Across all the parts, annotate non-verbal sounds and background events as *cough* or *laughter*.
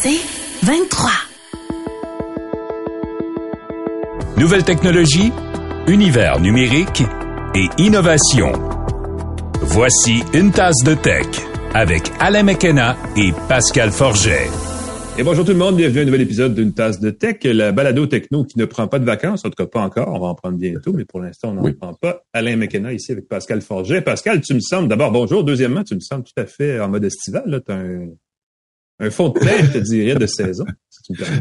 C'est 23. Nouvelle technologie, univers numérique et innovation. Voici une tasse de tech avec Alain McKenna et Pascal Forget. Et bonjour tout le monde, bienvenue à un nouvel épisode d'une tasse de tech, la balado techno qui ne prend pas de vacances, en tout cas pas encore, on va en prendre bientôt, mais pour l'instant on n'en prend pas. Alain McKenna ici avec Pascal Forget. Pascal, tu me sembles, d'abord bonjour, deuxièmement, tu me sembles tout à fait en mode estival, là, as un, un fond de teint, je te dirais, de saison.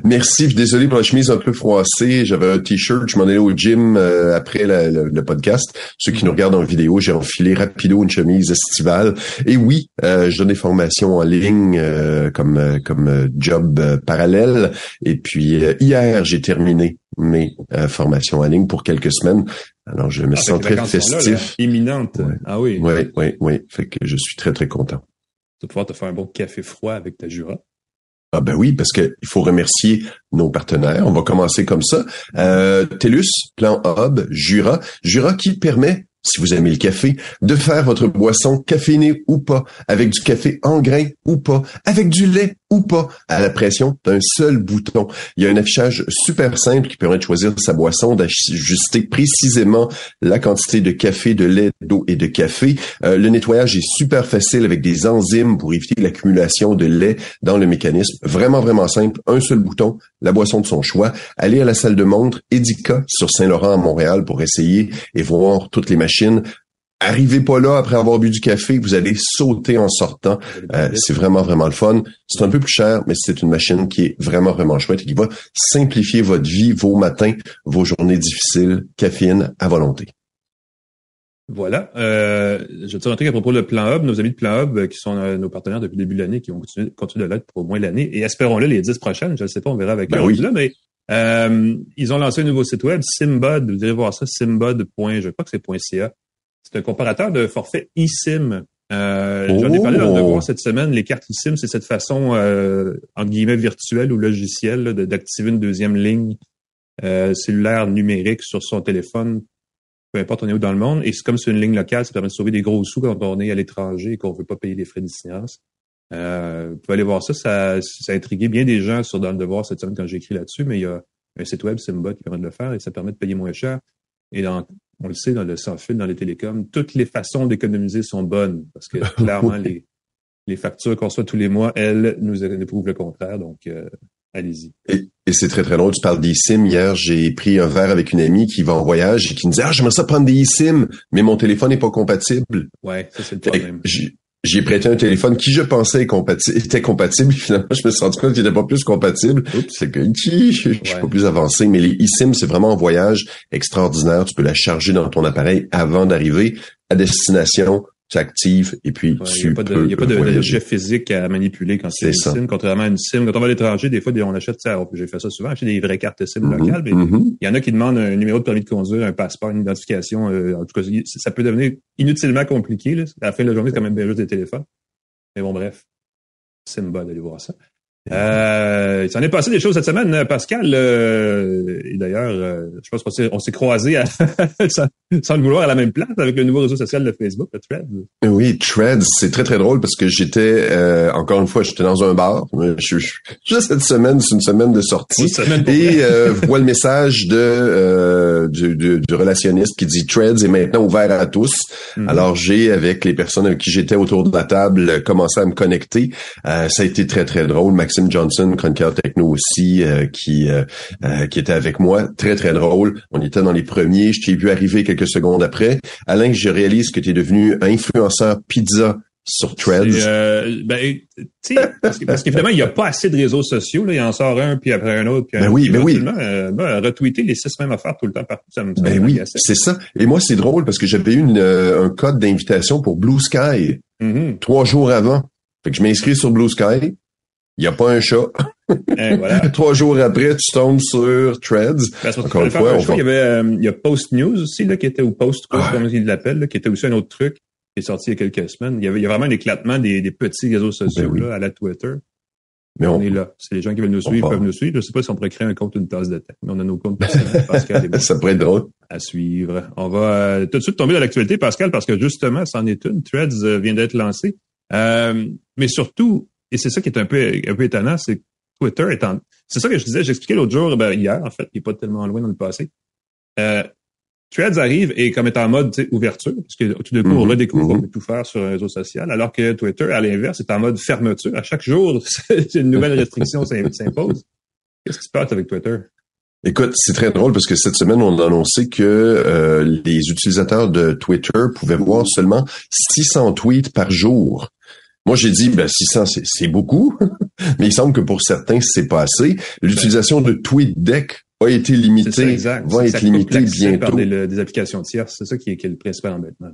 Merci, désolé pour la chemise un peu froissée. J'avais un t-shirt, je m'en allais au gym euh, après le, podcast. Ceux qui nous regardent en vidéo, j'ai enfilé rapido une chemise estivale. Et oui, euh, je donne des formations en ligne euh, comme comme job parallèle. Et puis hier, j'ai terminé mes formations en ligne pour quelques semaines. Alors je me ah, sens très festif. imminente. Ah oui. Oui, oui, oui. Fait que je suis très très content. Tu pouvoir te faire un bon café froid avec ta Jura. Ah ben oui, parce qu'il faut remercier nos partenaires. On va commencer comme ça. Euh, TELUS, Plan Hub, Jura. Jura qui permet si vous aimez le café, de faire votre boisson caféinée ou pas, avec du café en grain ou pas, avec du lait ou pas, à la pression d'un seul bouton. Il y a un affichage super simple qui permet de choisir sa boisson, d'ajuster précisément la quantité de café, de lait, d'eau et de café. Euh, le nettoyage est super facile avec des enzymes pour éviter l'accumulation de lait dans le mécanisme. Vraiment, vraiment simple. Un seul bouton, la boisson de son choix. Allez à la salle de montre Edica sur Saint-Laurent à Montréal pour essayer et voir toutes les machines Arrivez pas là après avoir bu du café, vous allez sauter en sortant. Euh, c'est vraiment, vraiment le fun. C'est un peu plus cher, mais c'est une machine qui est vraiment, vraiment chouette et qui va simplifier votre vie, vos matins, vos journées difficiles, caféine à volonté. Voilà. Euh, je vais te dire un truc à propos de Plan Hub. Nos amis de Plan Hub, euh, qui sont nos partenaires depuis le début de l'année, qui vont continuer, continuer de l'être pour au moins l'année. Et espérons-le les dix prochaines. Je ne sais pas, on verra avec ben oui. là, mais euh, ils ont lancé un nouveau site web, Simbud. Vous irez voir ça, simbud. Je crois que c'est .ca. C'est un comparateur de forfait eSIM. Euh, J'en ai parlé dans le cette semaine. Les cartes eSIM, c'est cette façon, euh, entre guillemets, virtuelle ou logicielle d'activer une deuxième ligne euh, cellulaire numérique sur son téléphone, peu importe on est où dans le monde. Et c'est comme c'est une ligne locale, ça permet de sauver des gros sous quand on est à l'étranger et qu'on veut pas payer les frais d'itinérance. Euh, vous pouvez aller voir ça, ça, ça a intrigué bien des gens sur Dans le Devoir cette semaine quand j'ai écrit là-dessus, mais il y a un site web, Simbot, qui permet de le faire et ça permet de payer moins cher. Et dans, on le sait, dans le sans-fil, dans les télécoms, toutes les façons d'économiser sont bonnes parce que *laughs* clairement, les, les factures qu'on reçoit tous les mois, elles, nous, prouvent le contraire. Donc, euh, allez-y. Et, c'est très, très drôle. Tu parles d'eSIM. Hier, j'ai pris un verre avec une amie qui va en voyage et qui me dit, ah, j'aimerais ça prendre des eSIM, mais mon téléphone n'est pas compatible. Ouais, ça, c'est le problème j'ai prêté un téléphone qui je pensais était compatible. Finalement, je me suis rendu compte qu'il n'était pas plus compatible. C'est que je, suis pas plus avancé. Mais les eSIM, c'est vraiment un voyage extraordinaire. Tu peux la charger dans ton appareil avant d'arriver à destination tu actives et puis tu Il n'y a pas de, y a pas de, physique à manipuler quand c'est une SIM, contrairement à une SIM. Quand on va à l'étranger, des fois, on achète ça. J'ai fait ça souvent, acheter des vraies cartes SIM mm-hmm. locales. Mais mm-hmm. il y en a qui demandent un numéro de permis de conduire, un passeport, une identification. Euh, en tout cas, ça peut devenir inutilement compliqué. Là. À la fin de la journée, c'est quand même bien juste des téléphones. Mais bon, bref. Simba d'aller voir ça. Euh, il s'en est passé des choses cette semaine, Pascal. Euh, et d'ailleurs, euh, je pense qu'on s'est, on s'est croisés *laughs* sans, le vouloir à la même place avec le nouveau réseau social de Facebook, le Threads. Oui, Threads, c'est très très drôle parce que j'étais euh, encore une fois, j'étais dans un bar. Je, juste cette semaine, c'est une semaine de sortie. et euh, vois le message de du, du, relationniste qui dit Threads est maintenant ouvert à tous. Mhm. Alors j'ai avec les personnes avec qui j'étais autour de la table commencé à me connecter. ça a été très très drôle. Max Johnson, chroniqueur techno aussi, euh, qui euh, euh, qui était avec moi. Très, très drôle. On était dans les premiers. Je t'ai vu arriver quelques secondes après. Alain, je réalise que tu es devenu influenceur pizza sur Threads. ben, parce, qu'évidemment, il n'y a pas assez de réseaux sociaux. Là. Il en sort un, puis après un autre, puis un ben oui, ben oui. retweeter les six mêmes affaires tout le temps partout, ça me Ben oui, c'est ça. Et moi, c'est drôle parce que j'avais eu un code d'invitation pour Blue Sky mm-hmm. trois jours avant. Fait que je m'inscris sur Blue Sky. Il n'y a pas un chat. Eh, *laughs* Trois jours après, tu tombes sur Threads. Encore une fois, il y avait euh, il y a Post News aussi là qui était ou Post ah. comme ils l'appellent, qui était aussi un autre truc qui est sorti il y a quelques semaines. Il y avait il y a vraiment un éclatement des, des petits réseaux sociaux ben là à la Twitter. Mais on, est là. C'est les gens qui veulent nous suivre peuvent nous suivre. Je sais pas si on pourrait créer un compte une tasse de tech, mais on a nos comptes *laughs* Pascal. ça pourrait être drôle. À suivre. On va euh, tout de suite tomber dans l'actualité, Pascal, parce que justement, c'en est une. Threads euh, vient d'être lancé. mais surtout, et c'est ça qui est un peu, un peu étonnant, c'est Twitter est en... C'est ça que je disais, j'expliquais l'autre jour, ben, hier, en fait, il n'est pas tellement loin dans le passé. Euh, Threads arrive et comme est en mode ouverture, parce que tout d'un coup, on redécouvre qu'on mm-hmm. peut tout faire sur un réseau social, alors que Twitter, à l'inverse, est en mode fermeture. À chaque jour, *laughs* une nouvelle restriction s'impose. Qu'est-ce qui se passe avec Twitter? Écoute, c'est très drôle parce que cette semaine, on a annoncé que euh, les utilisateurs de Twitter pouvaient voir seulement 600 tweets par jour. Moi, j'ai dit, ben, 600, c'est beaucoup, *laughs* mais il semble que pour certains, c'est pas assez. L'utilisation de TweetDeck a été limitée, va être limitée bientôt. Par des, des applications tierces, c'est ça qui est, qui est le principal embêtement.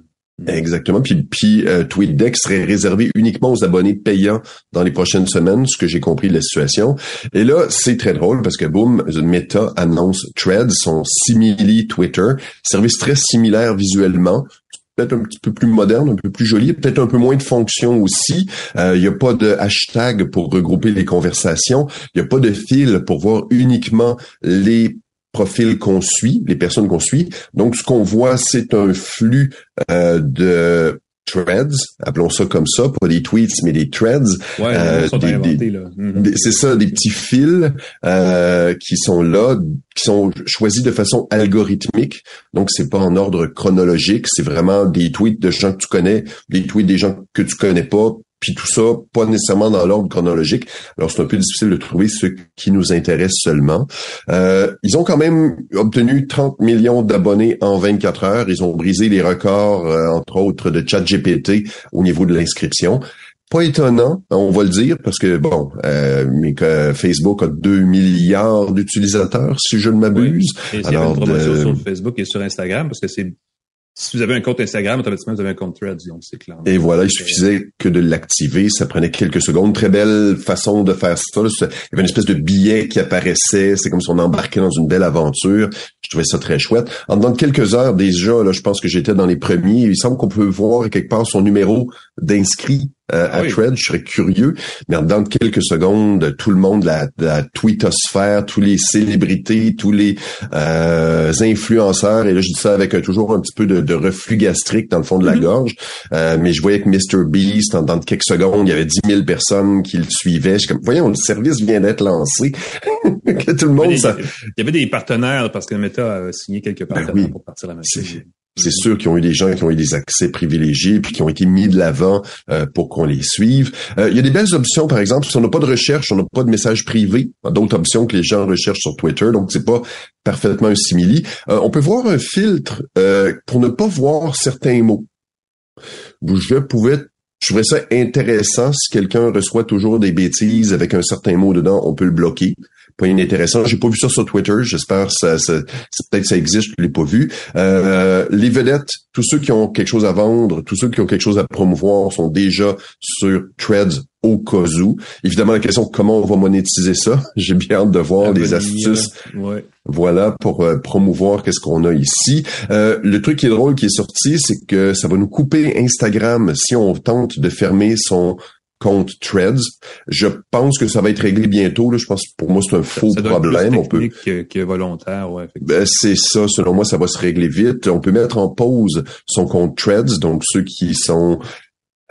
Exactement. Puis, puis euh, TweetDeck serait réservé uniquement aux abonnés payants dans les prochaines semaines, ce que j'ai compris de la situation. Et là, c'est très drôle parce que boum, Meta annonce Threads, son simili Twitter, service très similaire visuellement, peut-être un petit peu plus moderne, un peu plus joli, peut-être un peu moins de fonctions aussi. Euh, il n'y a pas de hashtag pour regrouper les conversations. Il n'y a pas de fil pour voir uniquement les profils qu'on suit, les personnes qu'on suit. Donc, ce qu'on voit, c'est un flux euh, de threads, appelons ça comme ça, pas des tweets, mais des threads. Ouais, euh, mm-hmm. c'est ça, des petits fils euh, qui sont là, qui sont choisis de façon algorithmique. Donc, c'est pas en ordre chronologique, c'est vraiment des tweets de gens que tu connais, des tweets des gens que tu connais pas, puis tout ça, pas nécessairement dans l'ordre chronologique. Alors, c'est un peu difficile de trouver ce qui nous intéresse seulement. Euh, ils ont quand même obtenu 30 millions d'abonnés en 24 heures. Ils ont brisé les records, euh, entre autres, de ChatGPT au niveau de l'inscription. Pas étonnant, on va le dire, parce que bon, euh, mais que Facebook a 2 milliards d'utilisateurs, si je ne m'abuse. Alors, une sur Facebook et sur Instagram, parce que c'est si vous avez un compte Instagram, automatiquement, vous avez un compte Threads, c'est clair. Et voilà, il suffisait que de l'activer. Ça prenait quelques secondes. Très belle façon de faire ça. Il y avait une espèce de billet qui apparaissait. C'est comme si on embarquait dans une belle aventure. Je trouvais ça très chouette. En dans quelques heures, déjà, là, je pense que j'étais dans les premiers. Il semble qu'on peut voir quelque part son numéro d'inscrit euh, à Thread, je serais curieux, mais dans quelques secondes, tout le monde, la, la tweetosphère, tous les célébrités, tous les euh, influenceurs, et là je dis ça avec toujours un petit peu de, reflux gastrique dans le fond de la mm-hmm. gorge, euh, mais je voyais que Mr. Beast, en dans quelques secondes, il y avait 10 000 personnes qui le suivaient. Je suis comme, voyons, le service vient d'être lancé. *laughs* que tout le monde... Il y avait des partenaires, parce que Meta a signé quelques ben partenaires pour partir la machine. C'est sûr qu'il y a eu des gens qui ont eu des accès privilégiés puis qui ont été mis de l'avant euh, pour qu'on les suive. Euh, il y a des belles options, par exemple, si on n'a pas de recherche, on n'a pas de message privé, d'autres options que les gens recherchent sur Twitter, donc c'est pas parfaitement un simili. Euh, on peut voir un filtre pour ne pas voir certains mots. Je pouvais je trouvais ça intéressant si quelqu'un reçoit toujours des bêtises avec un certain mot dedans, on peut le bloquer pas inintéressant. J'ai pas vu ça sur Twitter. J'espère ça, ça, peut-être ça existe, je l'ai pas vu. Euh, les vedettes, tous ceux qui ont quelque chose à vendre, tous ceux qui ont quelque chose à promouvoir sont déjà sur Threads au cas où. Évidemment, la question comment on va monétiser ça. *laughs* J'ai bien hâte de voir des astuces. Voilà pour euh, promouvoir qu'est-ce qu'on a ici. Euh, le truc qui est drôle qui est sorti, c'est que ça va nous couper Instagram si on tente de fermer son compte Threads. Je pense que ça va être réglé bientôt. Là. Je pense pour moi c'est un faux problème. On peut que, volontaire, ouais. Ben, c'est ça. Selon moi, ça va se régler vite. On peut mettre en pause son compte Threads. Donc ceux qui sont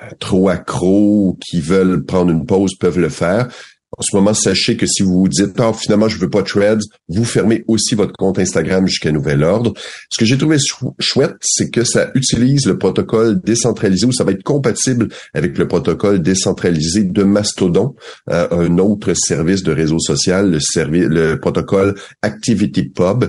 euh, trop accros ou qui veulent prendre une pause peuvent le faire. En ce moment, sachez que si vous vous dites, ah, finalement, je veux pas Threads, vous fermez aussi votre compte Instagram jusqu'à nouvel ordre. Ce que j'ai trouvé chouette, c'est que ça utilise le protocole décentralisé ou ça va être compatible avec le protocole décentralisé de Mastodon, euh, un autre service de réseau social, le, le protocole ActivityPub.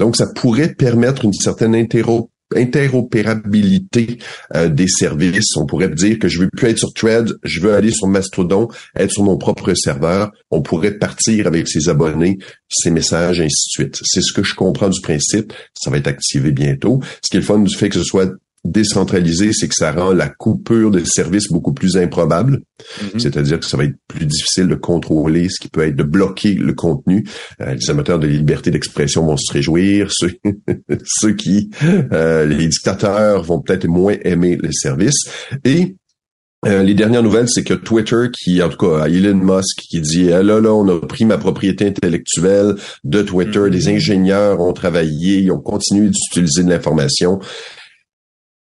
Donc, ça pourrait permettre une certaine interro interopérabilité euh, des services. On pourrait dire que je veux plus être sur Thread, je veux aller sur Mastodon, être sur mon propre serveur. On pourrait partir avec ses abonnés, ses messages, ainsi de suite. C'est ce que je comprends du principe. Ça va être activé bientôt. Ce qui est le fun du fait que ce soit décentralisé, c'est que ça rend la coupure de services beaucoup plus improbable. Mm-hmm. C'est-à-dire que ça va être plus difficile de contrôler ce qui peut être de bloquer le contenu. Euh, les amateurs de liberté d'expression vont se réjouir. *laughs* Ceux, ceux qui, euh, les dictateurs vont peut-être moins aimer les services. Et euh, les dernières nouvelles, c'est que Twitter, qui en tout cas Elon Musk, qui dit ah, là là, on a pris ma propriété intellectuelle de Twitter, mm-hmm. des ingénieurs ont travaillé, ils ont continué d'utiliser de l'information.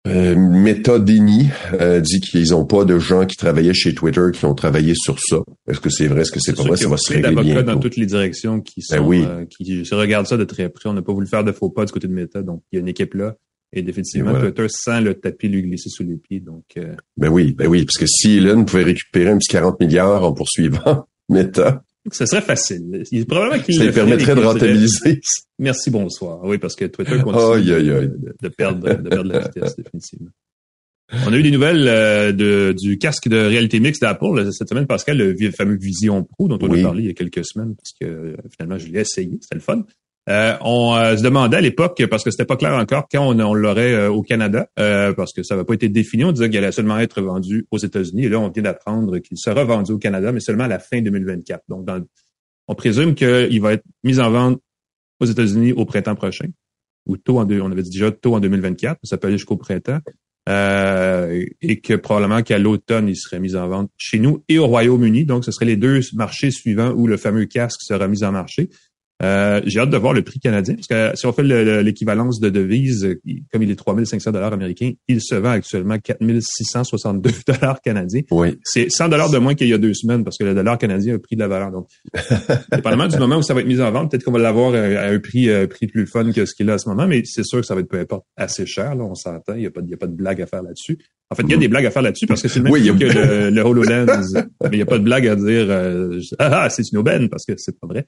Euh, Meta Denny euh, dit qu'ils n'ont pas de gens qui travaillaient chez Twitter qui ont travaillé sur ça. Est-ce que c'est vrai? Est-ce que c'est pas vrai? Ça va se régler bientôt. dans toutes les directions qui ben sont, oui. euh, qui se regardent ça de très près. On n'a pas voulu faire de faux pas du côté de Meta, donc il y a une équipe là. Et définitivement, Twitter sent le tapis lui glisser sous les pieds. Donc, euh... ben oui, ben oui, parce que si Elon pouvait récupérer un petit 40 milliards en poursuivant *laughs* Meta, ce serait facile. Il, probablement qu'il Ça lui permettrait de rentabiliser. Merci, bonsoir. Oui, parce que Twitter continue De, perdre, de perdre la vitesse, définitivement. On a eu des nouvelles euh, de, du casque de réalité mixte d'Apple cette semaine, Pascal, le fameux Vision Pro dont on a parlé il y a quelques semaines, parce que euh, finalement, je l'ai essayé, c'était le fun. Euh, on euh, se demandait à l'époque, parce que c'était pas clair encore, quand on, l'aurait euh, au Canada, parce que ça n'avait pas été défini. On disait qu'il allait seulement être vendu aux États-Unis. Et là, on vient d'apprendre qu'il sera vendu au Canada, mais seulement à la fin 2024. Donc, on présume qu'il va être mis en vente aux États-Unis au printemps prochain, ou tôt en deux, on avait dit déjà tôt en 2024, ça peut aller jusqu'au printemps. et que probablement qu'à l'automne, il serait mis en vente chez nous et au Royaume-Uni. Donc, ce seraient les deux marchés suivants où le fameux casque sera mis en marché. Euh, j'ai hâte de voir le prix canadien, parce que si on fait l'équivalence de devise, comme il est 3500 dollars américains, il se vend actuellement 4662 *laughs* dollars canadiens. Oui. C'est 100 dollars de moins qu'il y a deux semaines, parce que le dollar canadien a un prix de la valeur. Donc, *laughs* dépendamment du moment où ça va être mis en vente, peut-être qu'on va l'avoir à un prix, prix plus fun que ce qu'il a à ce moment, mais c'est sûr que ça va être peu importe assez cher. Là, on s'entend, il n'y a pas, y a pas de blague à faire là-dessus. En fait, il y a mm-hmm. des blagues à faire là-dessus parce que c'est le même oui, que *laughs* le, le, HoloLens, mais il n'y a pas de blague à dire euh, ah, ah c'est une aubaine parce que c'est pas vrai.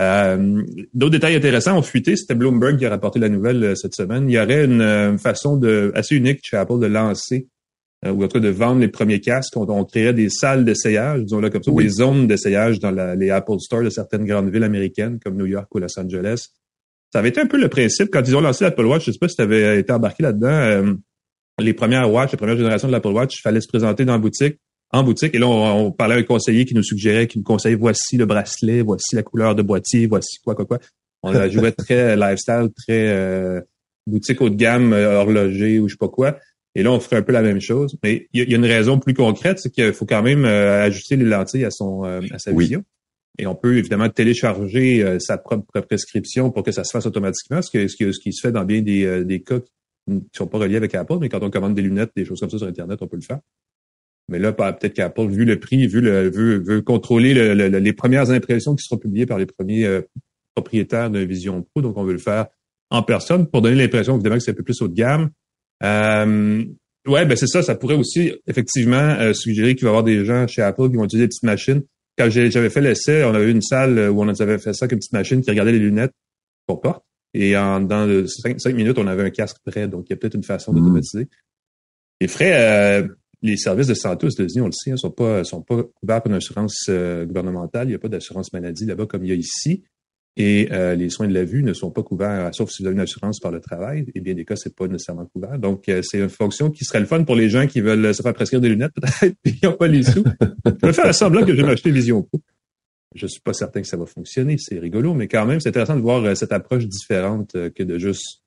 Euh, d'autres détails intéressants ont fuité. C'était Bloomberg qui a rapporté la nouvelle euh, cette semaine. Il y aurait une euh, façon de, assez unique chez Apple de lancer ou en tout cas de vendre les premiers casques. On, créerait des salles d'essayage, disons là comme ça, des zones d'essayage dans les Apple Store de certaines grandes villes américaines comme New York ou Los Angeles. Ça avait été un peu le principe quand ils ont lancé l'Apple Watch. Je sais pas si tu avais été embarqué là-dedans. les premières Watch, la première génération de l'Apple Watch, il fallait se présenter dans la boutique en boutique. Et là, on, parlait avec un conseiller qui nous suggérait, qui nous conseillait, voici le bracelet, voici la couleur de boîtier, voici quoi, quoi, quoi. On joué très lifestyle, très euh, boutique haut de gamme, euh, horloger ou je sais pas quoi. Et là, on ferait un peu la même chose. Mais il y, a une raison plus concrète, c'est qu'il faut quand même euh, ajuster les lentilles à son à sa vision. Et on peut évidemment télécharger sa propre prescription pour que ça se fasse automatiquement, ce, que, ce, qui, ce qui se fait dans bien des, des cas qui ne sont pas reliés avec Apple, mais quand on commande des lunettes, des choses comme ça sur Internet, on peut le faire. Mais là, peut-être qu'Apple, vu le prix, vu le, veut, veut contrôler les premières impressions qui seront publiées par les premiers euh, propriétaires de Vision Pro. Donc, on veut le faire en personne pour donner l'impression, évidemment, que c'est un peu plus haut de gamme. Euh, ouais, ben c'est ça. Ça pourrait aussi, effectivement, euh, suggérer qu'il va y avoir des gens chez Apple qui vont utiliser des petites machines. Quand j'avais fait l'essai, on avait une salle où on avait fait ça avec une petite machine qui regardait les lunettes qu'on porte. Et en dans cinq, minutes, on avait un casque prêt. Donc, il y a peut-être une façon mmh. d'automatiser. Les frais, les services de santé aux États-Unis, on le sait, ne hein, sont pas sont pas couverts par une assurance euh, gouvernementale. Il n'y a pas d'assurance maladie là-bas comme il y a ici. Et euh, les soins de la vue ne sont pas couverts, sauf si vous avez une assurance par le travail. Et bien des cas, c'est pas nécessairement couvert. Donc, euh, c'est une fonction qui serait le fun pour les gens qui veulent se faire prescrire des lunettes, *laughs* peut-être, et qui n'ont pas les sous. je vais faire semblant que je vais m'acheter Vision Pro. Je suis pas certain que ça va fonctionner. C'est rigolo, mais quand même, c'est intéressant de voir cette approche différente que de juste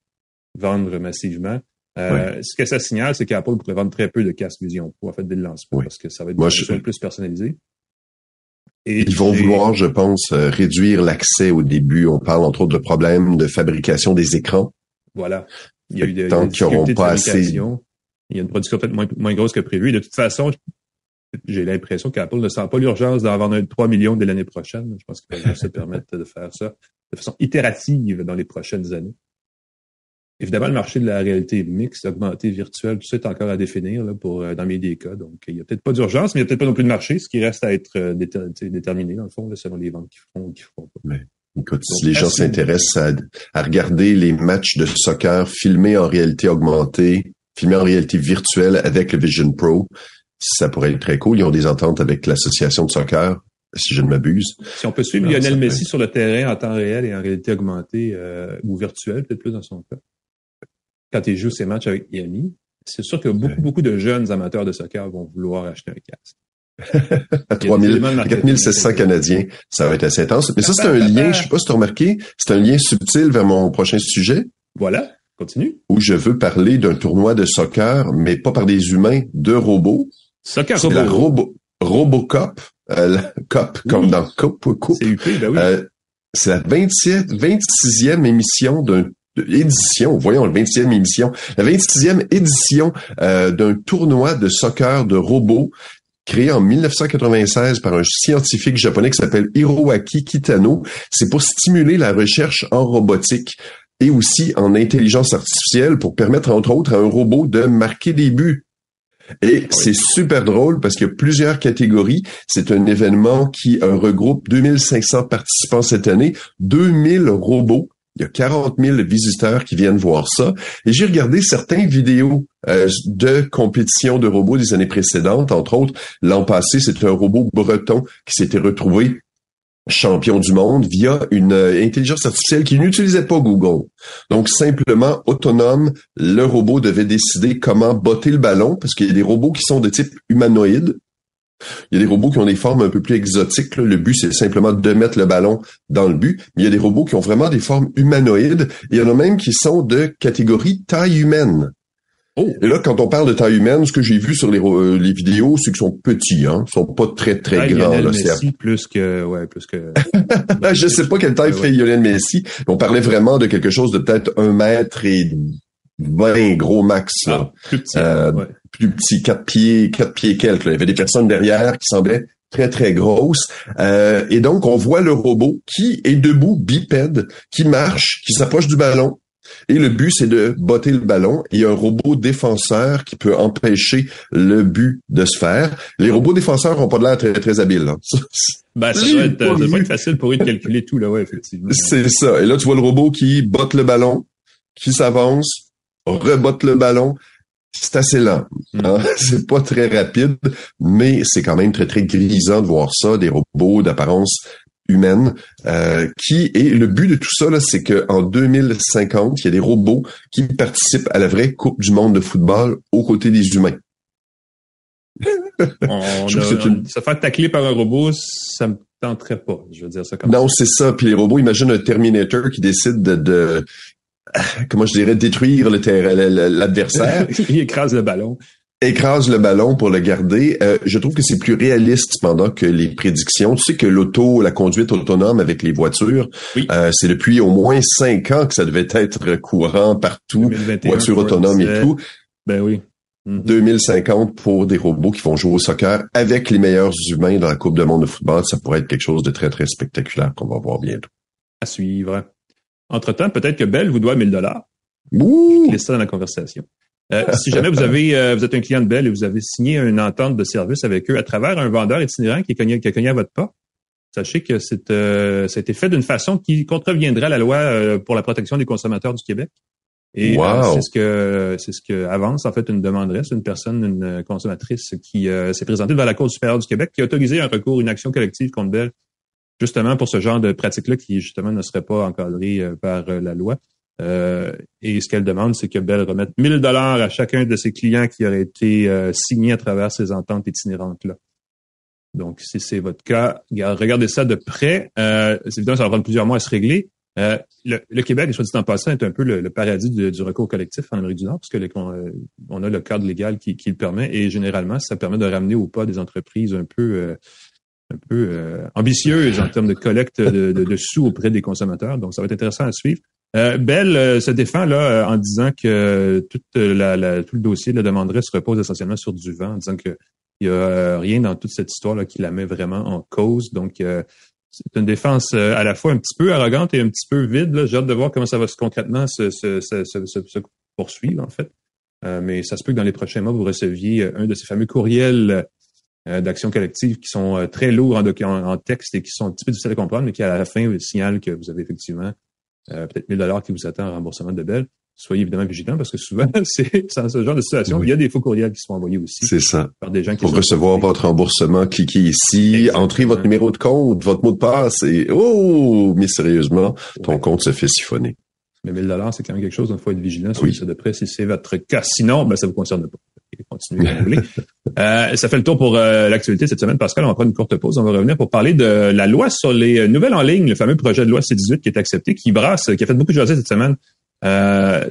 vendre massivement. Euh, ce que ça signale, c'est qu'Apple pourrait vendre très peu de casques Vision Pro, en fait, dès le lancement, parce que ça va être Moi, je... plus personnalisé. Et Ils vont vouloir, je pense, euh, réduire l'accès au début. On parle entre autres de problèmes de fabrication des écrans. Voilà. Il y a eu des, Tant n'auront pas assez. Il y a une production peut-être moins, moins grosse que prévu. Et de toute façon, j'ai l'impression qu'Apple ne sent pas l'urgence d'en vendre 3 millions dès l'année prochaine. Je pense qu'ils vont se permettre de faire ça de façon itérative dans les prochaines années. Évidemment, le marché de la réalité mixte, augmentée, virtuelle, tout ça est encore à définir là, pour euh, dans des cas. Donc, il n'y a peut-être pas d'urgence, mais il n'y a peut-être pas non plus de marché, ce qui reste à être euh, déterminé, dans le fond, selon les ventes qui font ou qui font pas. Mais, écoute, si les gens s'intéressent à, regarder les matchs de soccer filmés en réalité augmentée, filmés en réalité virtuelle avec le Vision Pro, ça pourrait être très cool. Ils ont des ententes avec l'association de soccer si je ne m'abuse. Si on peut suivre Lionel Messi sur le terrain en temps réel et en réalité augmentée euh, ou virtuelle, peut-être plus dans son cas quand il joue ses matchs avec Miami, c'est sûr que beaucoup, beaucoup de jeunes amateurs de soccer vont vouloir acheter un casque. à 3000, 4700 Canadiens, ça va être assez intense. Mais ça, c'est un lien, je sais pas si tu as remarqué, c'est un lien subtil vers mon prochain sujet. Voilà, continue. Où je veux parler d'un tournoi de soccer, mais pas par des humains, de robots. Soccer robot. la robo, Robocop, euh, Cop, comme dans Coupe. C'est ben oui. Euh, c'est la 27, 26e émission d'un édition, voyons, la 20e émission, la 26e édition euh, d'un tournoi de soccer de robots créé en 1996 par un scientifique japonais qui s'appelle Hiroaki Kitano. C'est pour stimuler la recherche en robotique et aussi en intelligence artificielle pour permettre, entre autres, à un robot de marquer des buts. Et c'est super drôle parce qu'il y a plusieurs catégories. C'est un événement qui regroupe 2500 participants cette année, 2000 robots. Il y a 40 000 visiteurs qui viennent voir ça. Et j'ai regardé certaines vidéos euh, de compétition de robots des années précédentes. Entre autres, l'an passé, c'était un robot breton qui s'était retrouvé champion du monde via une euh, intelligence artificielle qui n'utilisait pas Google. Donc simplement autonome, le robot devait décider comment botter le ballon parce qu'il y a des robots qui sont de type humanoïde. Il y a des robots qui ont des formes un peu plus exotiques. Le but, c'est simplement de mettre le ballon dans le but. Mais il y a des robots qui ont vraiment des formes humanoïdes. il y en a même qui sont de catégorie taille humaine. Oh. Et là, quand on parle de taille humaine, ce que j'ai vu sur les, euh, les vidéos, c'est qu'ils sont petits, hein. Ils sont pas très, très grands. Lionel Messi, plus que, ouais, plus que. *laughs* je sais pas quelle taille fait Lionel Messi. On parlait vraiment de quelque chose de peut-être un mètre et vingt gros max, Ah, plus petit. Euh, ouais. plus petit, quatre pieds, quatre pieds quelques. là. Il y avait des personnes derrière qui semblaient très, très grosses. Euh, et donc, on voit le robot qui est debout, bipède, qui marche, qui s'approche du ballon, et le but, c'est de botter le ballon. Il y a un robot défenseur qui peut empêcher le but de se faire. Les robots défenseurs ont pas de l'air très, très habiles. hein. Ben, ça doit être, pas ça doit vu. être facile pour eux de calculer tout, là, ouais, effectivement. C'est ça. Et là, tu vois le robot qui botte le ballon, qui s'avance, rebotte le ballon. C'est assez lent. hein? *laughs* C'est pas très rapide, mais c'est quand même très, très grisant de voir ça, des robots d'apparence humaine, euh, qui et le but de tout ça, là, c'est qu'en 2050, il y a des robots qui participent à la vraie Coupe du monde de football aux côtés des humains. On *laughs* Je a- une- Se faire tacler par un robot, ça me tenterait pas. Je veux dire ça comme Non, c'est ça. Puis les robots, imagine un Terminator qui décide de, de comment je dirais, détruire le terrain- l'adversaire. *laughs* Il écrase le ballon. écrase le ballon pour le garder. Euh, je trouve que c'est plus réaliste pendant que les prédictions. Tu sais que l'auto, la conduite autonome avec les voitures, Oui. euh, c'est depuis au moins cinq ans que ça devait être courant partout, 2021, voitures autonomes et tout. Ben oui. Mhm. 2050 pour des robots qui vont jouer au soccer avec les meilleurs humains dans la Coupe du monde de football, ça pourrait être quelque chose de très, très spectaculaire qu'on va voir bientôt. À suivre. Entre-temps, peut-être que Bell vous doit 1000 dollars. Laissez ça dans la conversation. Euh, si jamais vous avez, euh, vous êtes un client de Bell et vous avez signé une entente de service avec eux à travers un vendeur itinérant qui, est cogné, qui a cogné à votre porte, sachez que c'est, euh, ça a été fait d'une façon qui contreviendrait à la loi euh, pour la protection des consommateurs du Québec. Et euh, Wow. c'est ce que c'est ce que avance en fait une demanderesse, une personne, une euh, consommatrice qui euh, s'est présentée devant la Cour supérieure du Québec, qui a autorisé un recours, une action collective contre Bell, justement pour ce genre de pratique-là qui justement ne serait pas encadré euh, par euh, la loi. Euh, et ce qu'elle demande, c'est que Bell remette 1000 dollars à chacun de ses clients qui auraient été signés à travers ces ententes itinérantes-là. Donc, si c'est votre cas, regardez ça de près. C'est évident, ça va prendre plusieurs mois à se régler. Euh, le, le Québec, soit dit en passant, est un peu le, paradis du, recours collectif en Amérique du Nord, parce on, a le cadre légal qui, le permet, et généralement, ça permet de ramener au pas des entreprises un peu un peu euh, ambitieuses en termes de collecte de, de- de sous auprès des consommateurs. Donc, ça va être intéressant à suivre. Euh, Bell euh, se défend là euh, en disant que toute la, la- tout le dossier de la demanderesse se repose essentiellement sur du vent, en disant que il y a euh, rien dans toute cette histoire là qui la met vraiment en cause. Donc, euh, c'est une défense euh, à la fois un petit peu arrogante et un petit peu vide. J'ai hâte de voir comment ça va se concrètement se, se, se, poursuivre en fait. Euh, mais ça se peut que dans les prochains mois, vous receviez euh, un de ces fameux courriels euh, d'action collective qui sont euh, très lourds en, texte et qui sont un petit peu difficiles à comprendre, mais qui à la fin euh, signalent que vous avez effectivement euh, peut-être 1000 dollars qui vous attend en remboursement de Bell. Soyez évidemment vigilants parce que souvent, *laughs* c'est dans ce genre de situation, Oui. il y a des faux courriels qui sont envoyés aussi C'est ça. par des gens qui Pour sont recevoir votre remboursement, cliquez ici, Exactement. entrez votre numéro de compte, votre mot de passe et oh, mais sérieusement, ton Ouais. compte se fait siphonner. Mais 1000 dollars, c'est quand même quelque chose, donc il faut être vigilant sur Oui. ça de près si c'est votre cas. Sinon, ben, ça vous concerne pas. Continuez vous *laughs* voulez. Euh, ça fait le tour pour euh, l'actualité cette semaine. Pascal, on va prendre une courte pause. On va revenir pour parler de la loi sur les euh, nouvelles en ligne, le fameux projet de loi C-18 qui est accepté, qui brasse, qui a fait beaucoup de jaser cette semaine. Euh,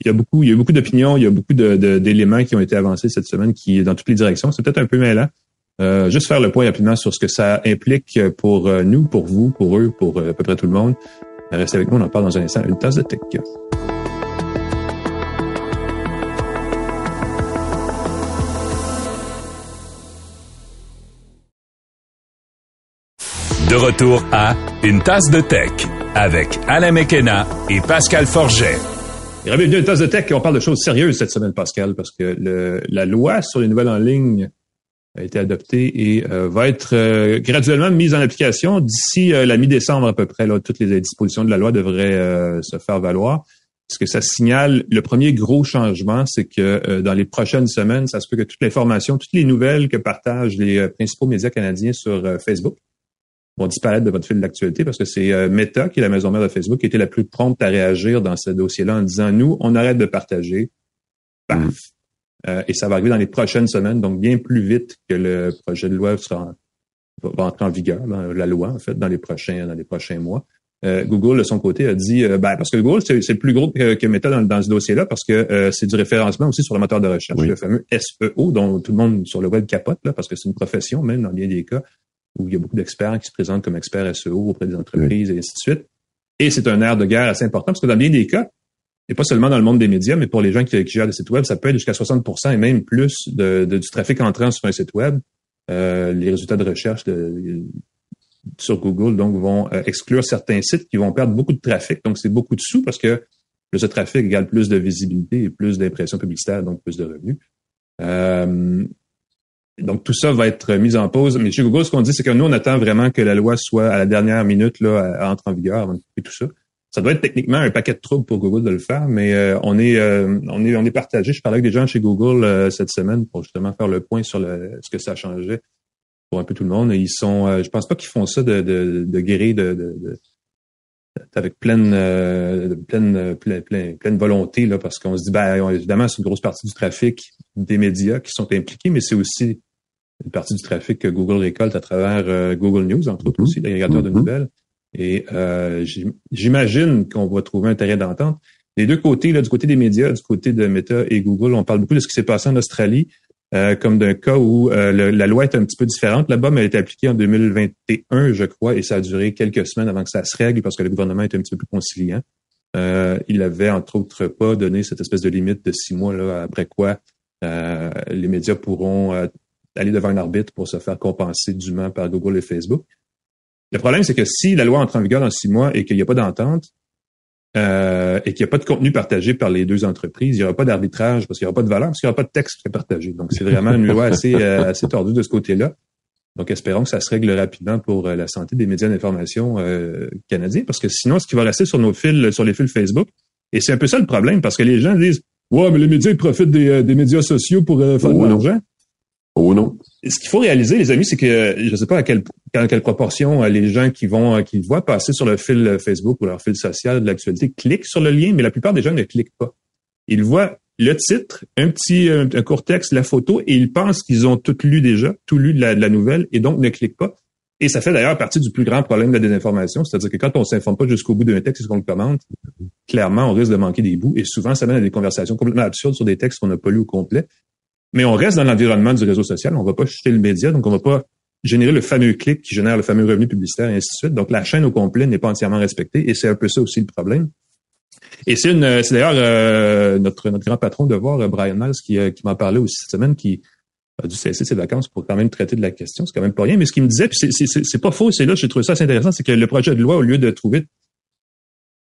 il y a beaucoup, il y a eu beaucoup d'opinions, il y a beaucoup de- de- d'éléments qui ont été avancés cette semaine qui dans toutes les directions. C'est peut-être un peu mêlant. Euh, juste faire le point rapidement sur ce que ça implique pour euh, nous, pour vous, pour eux, pour à peu près tout le monde. Restez avec nous, on en parle dans un instant. Une tasse de tech. De retour à Une tasse de tech avec Alain Mekena et Pascal Forget. Bienvenue à Une tasse de tech. On parle de choses sérieuses cette semaine, Pascal, parce que la loi sur les nouvelles en ligne a été adoptée et euh, va être euh, graduellement mise en application d'ici euh, la mi-décembre à peu près. Là, toutes les dispositions de la loi devraient se faire valoir. Ce que ça signale, le premier gros changement, c'est que dans les prochaines semaines, ça se peut que toute l'information, toutes les nouvelles que partagent les principaux médias canadiens sur Facebook vont disparaître de votre fil d'actualité parce que c'est Meta, qui est la maison mère de Facebook, qui était la plus prompte à réagir dans ce dossier-là en disant, nous, on arrête de partager. Paf. Euh, et ça va arriver dans les prochaines semaines, donc bien plus vite que le projet de loi sera, va entrer en vigueur, la loi en fait, dans les prochains dans les prochains mois. Euh, Google, de son côté, a dit, euh, ben, parce que Google, c'est le plus gros que, que Meta dans, dans ce dossier-là, parce que c'est du référencement aussi sur le moteur de recherche, le fameux SEO, dont tout le monde sur le web capote, là, parce que c'est une profession, même dans bien des cas, où il y a beaucoup d'experts qui se présentent comme experts SEO auprès des entreprises et ainsi de suite. Et c'est un air de guerre assez important, parce que dans bien des cas, et pas seulement dans le monde des médias, mais pour les gens qui, gèrent des sites web, ça peut être jusqu'à 60% et même plus de, du trafic entrant sur un site web. Euh, les résultats de recherche de, sur Google donc vont euh, exclure certains sites qui vont perdre beaucoup de trafic. Donc c'est beaucoup de sous parce que plus de trafic égale plus de visibilité et plus d'impressions publicitaires, donc plus de revenus. Euh, donc tout ça va être mis en pause. Mais chez Google, ce qu'on dit, c'est que nous, on attend vraiment que la loi soit à la dernière minute là, entre en vigueur avant de tout ça ça doit être techniquement un paquet de troubles pour Google de le faire, mais euh, on est euh, on est on est partagé. Je parlais avec des gens chez Google euh, cette semaine pour justement faire le point sur le, ce que ça changeait pour un peu tout le monde. Et ils sont, je pense pas qu'ils font ça de de, de guérir de, de, avec pleine pleine pleine pleine volonté là, parce qu'on se dit ben évidemment c'est une grosse partie du trafic des médias qui sont impliqués, mais c'est aussi une partie du trafic que Google récolte à travers Google News entre autres mm-hmm. aussi, l'agrégateur de mm-hmm. nouvelles. Et euh, j'imagine qu'on va trouver un terrain d'entente. Les deux côtés, là, du côté des médias, du côté de Meta et Google, on parle beaucoup de ce qui s'est passé en Australie, euh, comme d'un cas où euh, la loi est un petit peu différente. Là-bas, mais elle été appliquée en 2021, je crois, et ça a duré quelques semaines avant que ça se règle parce que le gouvernement était un petit peu plus conciliant. il avait, entre autres, pas donné cette espèce de limite de six mois là, après quoi les médias pourront aller devant un arbitre pour se faire compenser dûment par Google et Facebook. Le problème, c'est que si la loi entre en vigueur dans six mois et qu'il n'y a pas d'entente, euh, et qu'il n'y a pas de contenu partagé par les deux entreprises, il n'y aura pas d'arbitrage parce qu'il n'y aura pas de valeur, parce qu'il n'y aura pas de texte partagé. Donc, c'est vraiment une loi assez, euh, assez tordue de ce côté-là. Donc, espérons que ça se règle rapidement pour euh, la santé des médias d'information canadiens, parce que sinon, ce qui va rester sur nos fils, sur les fils Facebook, et c'est un peu ça le problème, parce que les gens disent, ouais, mais les médias, ils profitent des, des médias sociaux pour faire de l'argent. Oh non. Ce qu'il faut réaliser, les amis, c'est que je ne sais pas à quelle, quelle proportion euh, les gens qui vont euh, qui voient passer sur le fil euh, Facebook ou leur fil social de l'actualité cliquent sur le lien, mais la plupart des gens ne cliquent pas. Ils voient le titre, un petit un, court texte, la photo, et ils pensent qu'ils ont tout lu déjà, tout lu de la, de la nouvelle, et donc ne cliquent pas. Et ça fait d'ailleurs partie du plus grand problème de la désinformation, c'est-à-dire que quand on s'informe pas jusqu'au bout d'un texte et qu'on le commente, clairement, on risque de manquer des bouts. Et souvent, ça mène à des conversations complètement absurdes sur des textes qu'on n'a pas lu au complet. Mais on reste dans l'environnement du réseau social. On va pas jeter le média, donc on va pas générer le fameux clic qui génère le fameux revenu publicitaire et ainsi de suite. Donc la chaîne au complet n'est pas entièrement respectée et c'est un peu ça aussi le problème. Et c'est une, c'est d'ailleurs euh, notre notre grand patron de voir Brian Miles qui, euh, qui aussi cette semaine, qui a dû cesser ses vacances pour quand même traiter de la question. C'est quand même pas rien. Mais ce qu'il me disait, puis c'est, c'est, c'est pas faux, c'est là, j'ai trouvé ça assez intéressant, c'est que le projet de loi, au lieu de trouver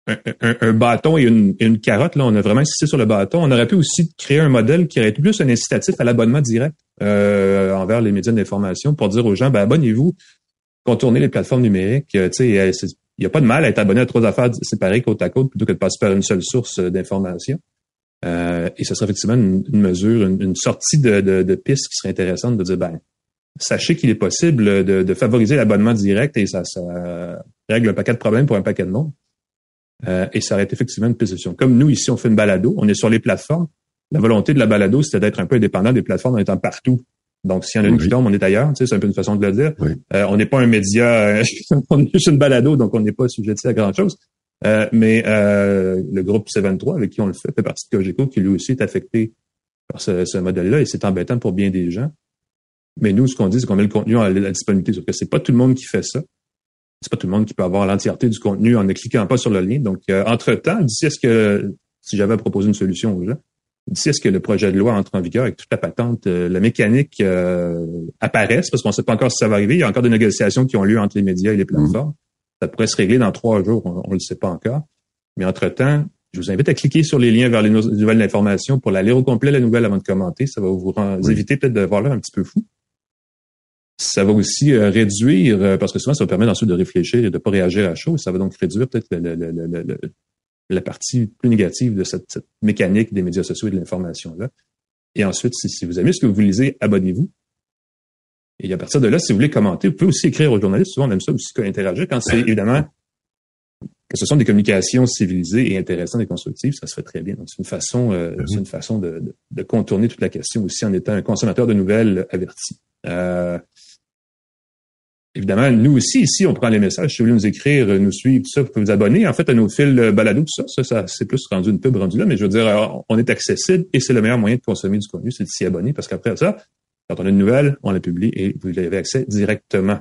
un, bâton et une, une, carotte. Là, on a vraiment insisté sur le bâton. On aurait pu aussi créer un modèle qui aurait été plus un incitatif à l'abonnement direct euh, envers les médias d'information pour dire aux gens, ben, abonnez-vous, contournez les plateformes numériques. Euh, il n'y a pas de mal à être abonné à trois affaires séparées côte à côte plutôt que de passer par une seule source euh, d'information. Euh, et ce serait effectivement une, mesure, une, sortie de, de, de, piste qui serait intéressante de dire, ben, sachez qu'il est possible de, de favoriser l'abonnement direct et ça, ça règle un paquet de problèmes pour un paquet de monde. Euh, et ça aurait été effectivement une position. Comme nous, ici, on fait une balado, on est sur les plateformes. La volonté de la balado, c'était d'être un peu indépendant des plateformes en étant partout. Donc, s'il y en a une qui tombe, on est ailleurs. Tu sais, c'est un peu une façon de le dire. Euh, on n'est pas un média, *laughs* on est juste une balado, donc on n'est pas sujet à grand-chose. Euh, mais le groupe C23, avec qui on le fait, fait partie de Cogeco, qui lui aussi est affecté par ce, modèle-là, et c'est embêtant pour bien des gens. Mais nous, ce qu'on dit, c'est qu'on met le contenu à la disponibilité. Sauf que c'est pas tout le monde qui fait ça c'est pas tout le monde qui peut avoir l'entièreté du contenu en ne cliquant pas sur le lien. Donc, euh, entre-temps, d'ici est-ce que si j'avais proposé une solution aux gens, d'ici à ce que le projet de loi entre en vigueur avec toute la patente, euh, la mécanique euh, apparaisse, parce qu'on ne sait pas encore si ça va arriver. Il y a encore des négociations qui ont lieu entre les médias et les plateformes. Mm. Ça pourrait se régler dans trois jours, on ne le sait pas encore. Mais entre-temps, je vous invite à cliquer sur les liens vers les nouvelles d'information pour la lire au complet, la nouvelle, avant de commenter. Ça va vous, éviter peut-être de voir l'air un petit peu fou. Ça va aussi euh, réduire, parce que souvent, ça permet ensuite de réfléchir et de ne pas réagir à la chose. Ça va donc réduire peut-être le, la partie plus négative de cette, mécanique des médias sociaux et de l'information-là. Et ensuite, si, vous aimez ce que vous lisez, abonnez-vous. Et à partir de là, si vous voulez commenter, vous pouvez aussi écrire aux journalistes. Souvent, on aime ça aussi interagir quand c'est évidemment que ce sont des communications civilisées et intéressantes et constructives, ça se fait très bien. Donc, c'est une façon, euh, c'est une façon de, contourner toute la question aussi en étant un consommateur de nouvelles averti. Euh, Évidemment, nous aussi, ici, on prend les messages. Si vous voulez nous écrire, nous suivre, tout ça, vous pouvez vous abonner. En fait, à nos fils balado, tout ça, ça, ça c'est plus rendu une pub rendu là, mais je veux dire, on est accessible et c'est le meilleur moyen de consommer du contenu, c'est de s'y abonner parce qu'après ça, quand on a une nouvelle, on la publie et vous avez accès directement.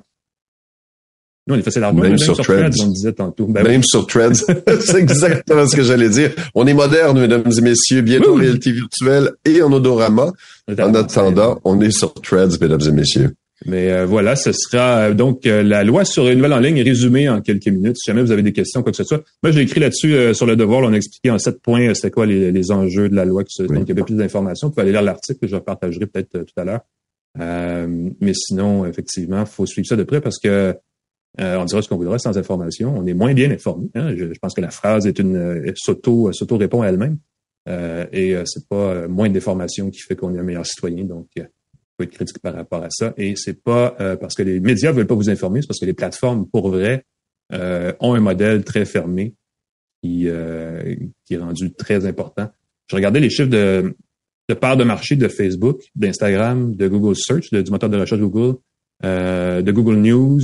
Nous, on est facile à même, même sur, Threads. on disait tantôt. Ben même sur Threads. *laughs* c'est exactement ce que j'allais dire. On est moderne, mesdames et messieurs, bientôt oui. réalité virtuelle et en odorama. En attendant, on est sur Threads, mesdames et messieurs. Mais euh, voilà, ce sera euh, donc euh, la loi sur une nouvelle en ligne résumée en quelques minutes. Si jamais vous avez des questions, quoi que ce soit. Moi, j'ai écrit là-dessus sur le devoir. on a expliqué en sept points c'était quoi les, enjeux de la loi. Donc, il y avait plus d'informations. Vous pouvez aller lire l'article que je partagerai peut-être tout à l'heure. mais sinon, effectivement, il faut suivre ça de près parce que on dira ce qu'on voudra sans information. On est moins bien informé. Hein. Je, pense que la phrase est une s'auto s'auto répond à elle-même. et c'est pas moins d'informations qui fait qu'on est un meilleur citoyen. Donc critique par rapport à ça. Et c'est pas euh, parce que les médias veulent pas vous informer, c'est parce que les plateformes, pour vrai, euh, ont un modèle très fermé qui, euh, qui est rendu très important. Je regardais les chiffres de, de part de marché de Facebook, d'Instagram, de Google Search, du moteur de recherche Google, de Google News,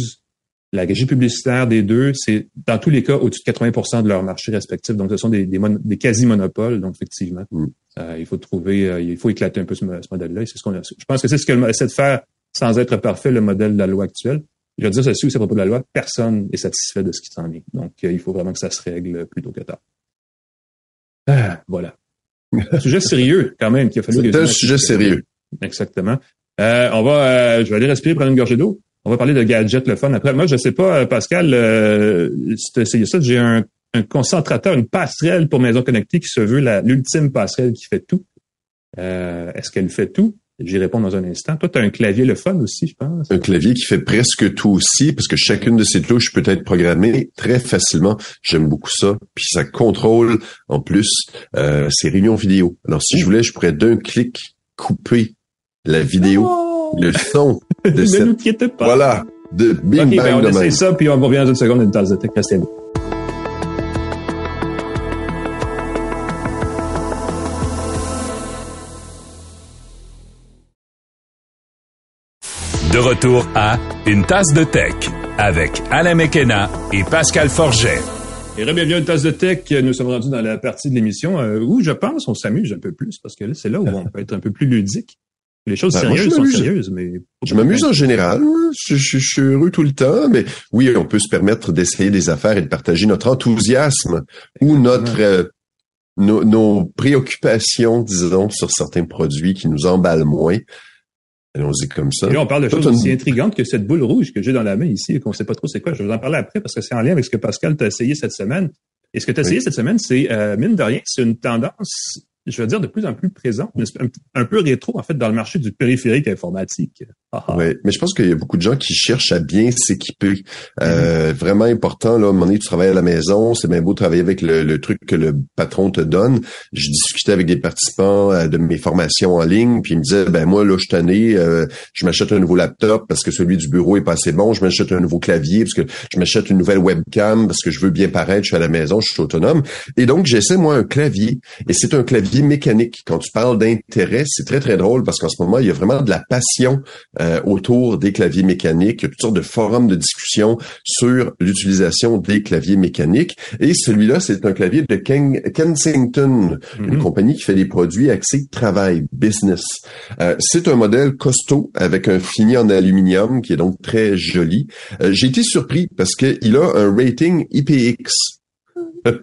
la régie publicitaire des deux, c'est dans tous les cas au-dessus de 80% de leur marché respectif. Donc, ce sont des, des, quasi-monopoles. Donc, effectivement, mm. Euh, il faut trouver, euh, il faut éclater un peu ce, modèle-là. C'est ce qu'on Je pense que c'est ce qu'elle essaie de faire sans être parfait le modèle de la loi actuelle. Je veux dire ceci aussi à propos de la loi, personne n'est satisfait de ce qui s'en est. Donc, euh, il faut vraiment que ça se règle plutôt que tard. Ah, voilà. un sujet sérieux, quand même, qui a fallu... C'est un sujet sérieux. Exactement. on va, je vais aller respirer, prendre une gorgée d'eau. On va parler de gadgets, le fun. Après, moi, je sais pas, Pascal, euh, si tu essayé ça, j'ai un, concentrateur, une passerelle pour maison connectée qui se veut l'ultime passerelle qui fait tout. Euh, est-ce qu'elle fait tout? J'y réponds dans un instant. Toi, tu as un clavier le fun aussi, je pense. Un clavier qui fait presque tout aussi, parce que chacune de ces touches peut être programmée très facilement. J'aime beaucoup ça. Puis ça contrôle, en plus, euh, ses réunions vidéo. Alors, si je voulais, je pourrais d'un clic couper la vidéo. Oh! le son *laughs* de cette... pas. Voilà, de Bing okay, Bang ben on essaie ça, puis on revient dans une seconde une tasse de thé. De retour à Une tasse de tech avec Alain Mekena et Pascal Forget. Et bienvenue à Une tasse de tech. Nous sommes rendus dans la partie de l'émission euh, où je pense on s'amuse un peu plus parce que là, c'est là où on peut être un peu plus ludique. Les choses ben, sérieuses sont sérieuses, mais... Je m'amuse en général. Je, suis heureux tout le temps, mais oui, on peut se permettre d'essayer des affaires et de partager notre enthousiasme ou notre... Euh, nos, préoccupations, disons, sur certains produits qui nous emballent moins. Allons-y comme ça. Et là, on parle de choses aussi intrigantes que cette boule rouge que j'ai dans la main ici et qu'on sait pas trop c'est quoi. Je vais vous en parler après parce que c'est en lien avec ce que Pascal t'a essayé cette semaine. Et ce que tu as essayé cette semaine, c'est, euh, mine de rien, c'est une tendance je veux dire, de plus en plus présent, un, peu rétro, en fait, dans le marché du périphérique informatique. Ah, ah. Oui, mais je pense qu'il y a beaucoup de gens qui cherchent à bien s'équiper. Euh, mm-hmm. Vraiment important, là, à un moment donné, tu travailles à la maison, c'est bien beau de travailler avec le, truc que le patron te donne. Je discutais avec des participants euh, de mes formations en ligne, puis ils me disaient, ben moi, là, je suis tanné, euh, je m'achète un nouveau laptop parce que celui du bureau est pas assez bon, je m'achète un nouveau clavier parce que je m'achète une nouvelle webcam parce que je veux bien paraître, je suis à la maison, je suis autonome. Et donc, j'essaie, moi, un clavier. Et c'est un clavier mécanique. Quand tu parles d'intérêt, c'est très, très drôle parce qu'en ce moment, il y a vraiment de la passion euh, autour des claviers mécaniques. Il y a toutes sortes de forums de discussion sur l'utilisation des claviers mécaniques. Et celui-là, c'est un clavier de Kensington, une mhm. compagnie qui fait des produits axés travail, business. Euh, c'est un modèle costaud avec un fini en aluminium qui est donc très joli. Euh, j'ai été surpris parce qu'il a un rating IPX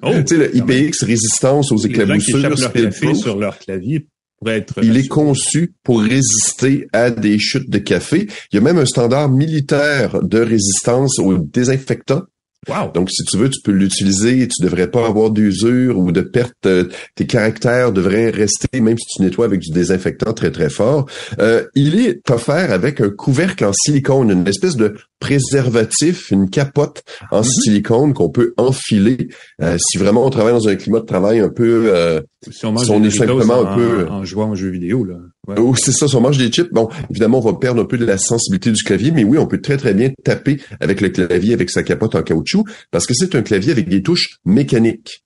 Oh, tu sais, le. IPX résistance aux éclaboussures. café sur leur clavier être... Il est conçu pour résister à des chutes de café. Il y a même un standard militaire de résistance aux désinfectants. Wow. Donc, si tu veux, tu peux l'utiliser tu devrais pas avoir d'usure ou de perte. euh, tes caractères devraient rester, même si tu nettoies avec du désinfectant très, très fort. Euh, il est offert avec un couvercle en silicone, une espèce de préservatif, une capote en Mhm. silicone qu'on peut enfiler. Euh, si vraiment on travaille dans un climat de travail un peu... euh, Si on mange si on est simplement en, un peu- en jouant aux jeux vidéo, là. Ouais. Oh, c'est ça, si on mange des chips, bon, évidemment, on va perdre un peu de la sensibilité du clavier, mais oui, on peut très, très bien taper avec le clavier, avec sa capote en caoutchouc, parce que c'est un clavier avec des touches mécaniques.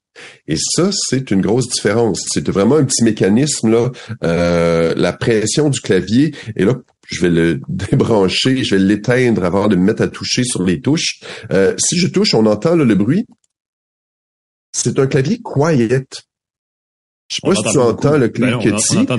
Et ça, c'est une grosse différence. C'est vraiment un petit mécanisme, là, euh, la pression du clavier, et là, je vais le *laughs* débrancher, je vais l'éteindre avant de me mettre à toucher sur les touches. Euh, si je touche, on entend là, le bruit. C'est un clavier quiet. Je sais On pas si tu entend entends beaucoup. le Ben cliquetis. entend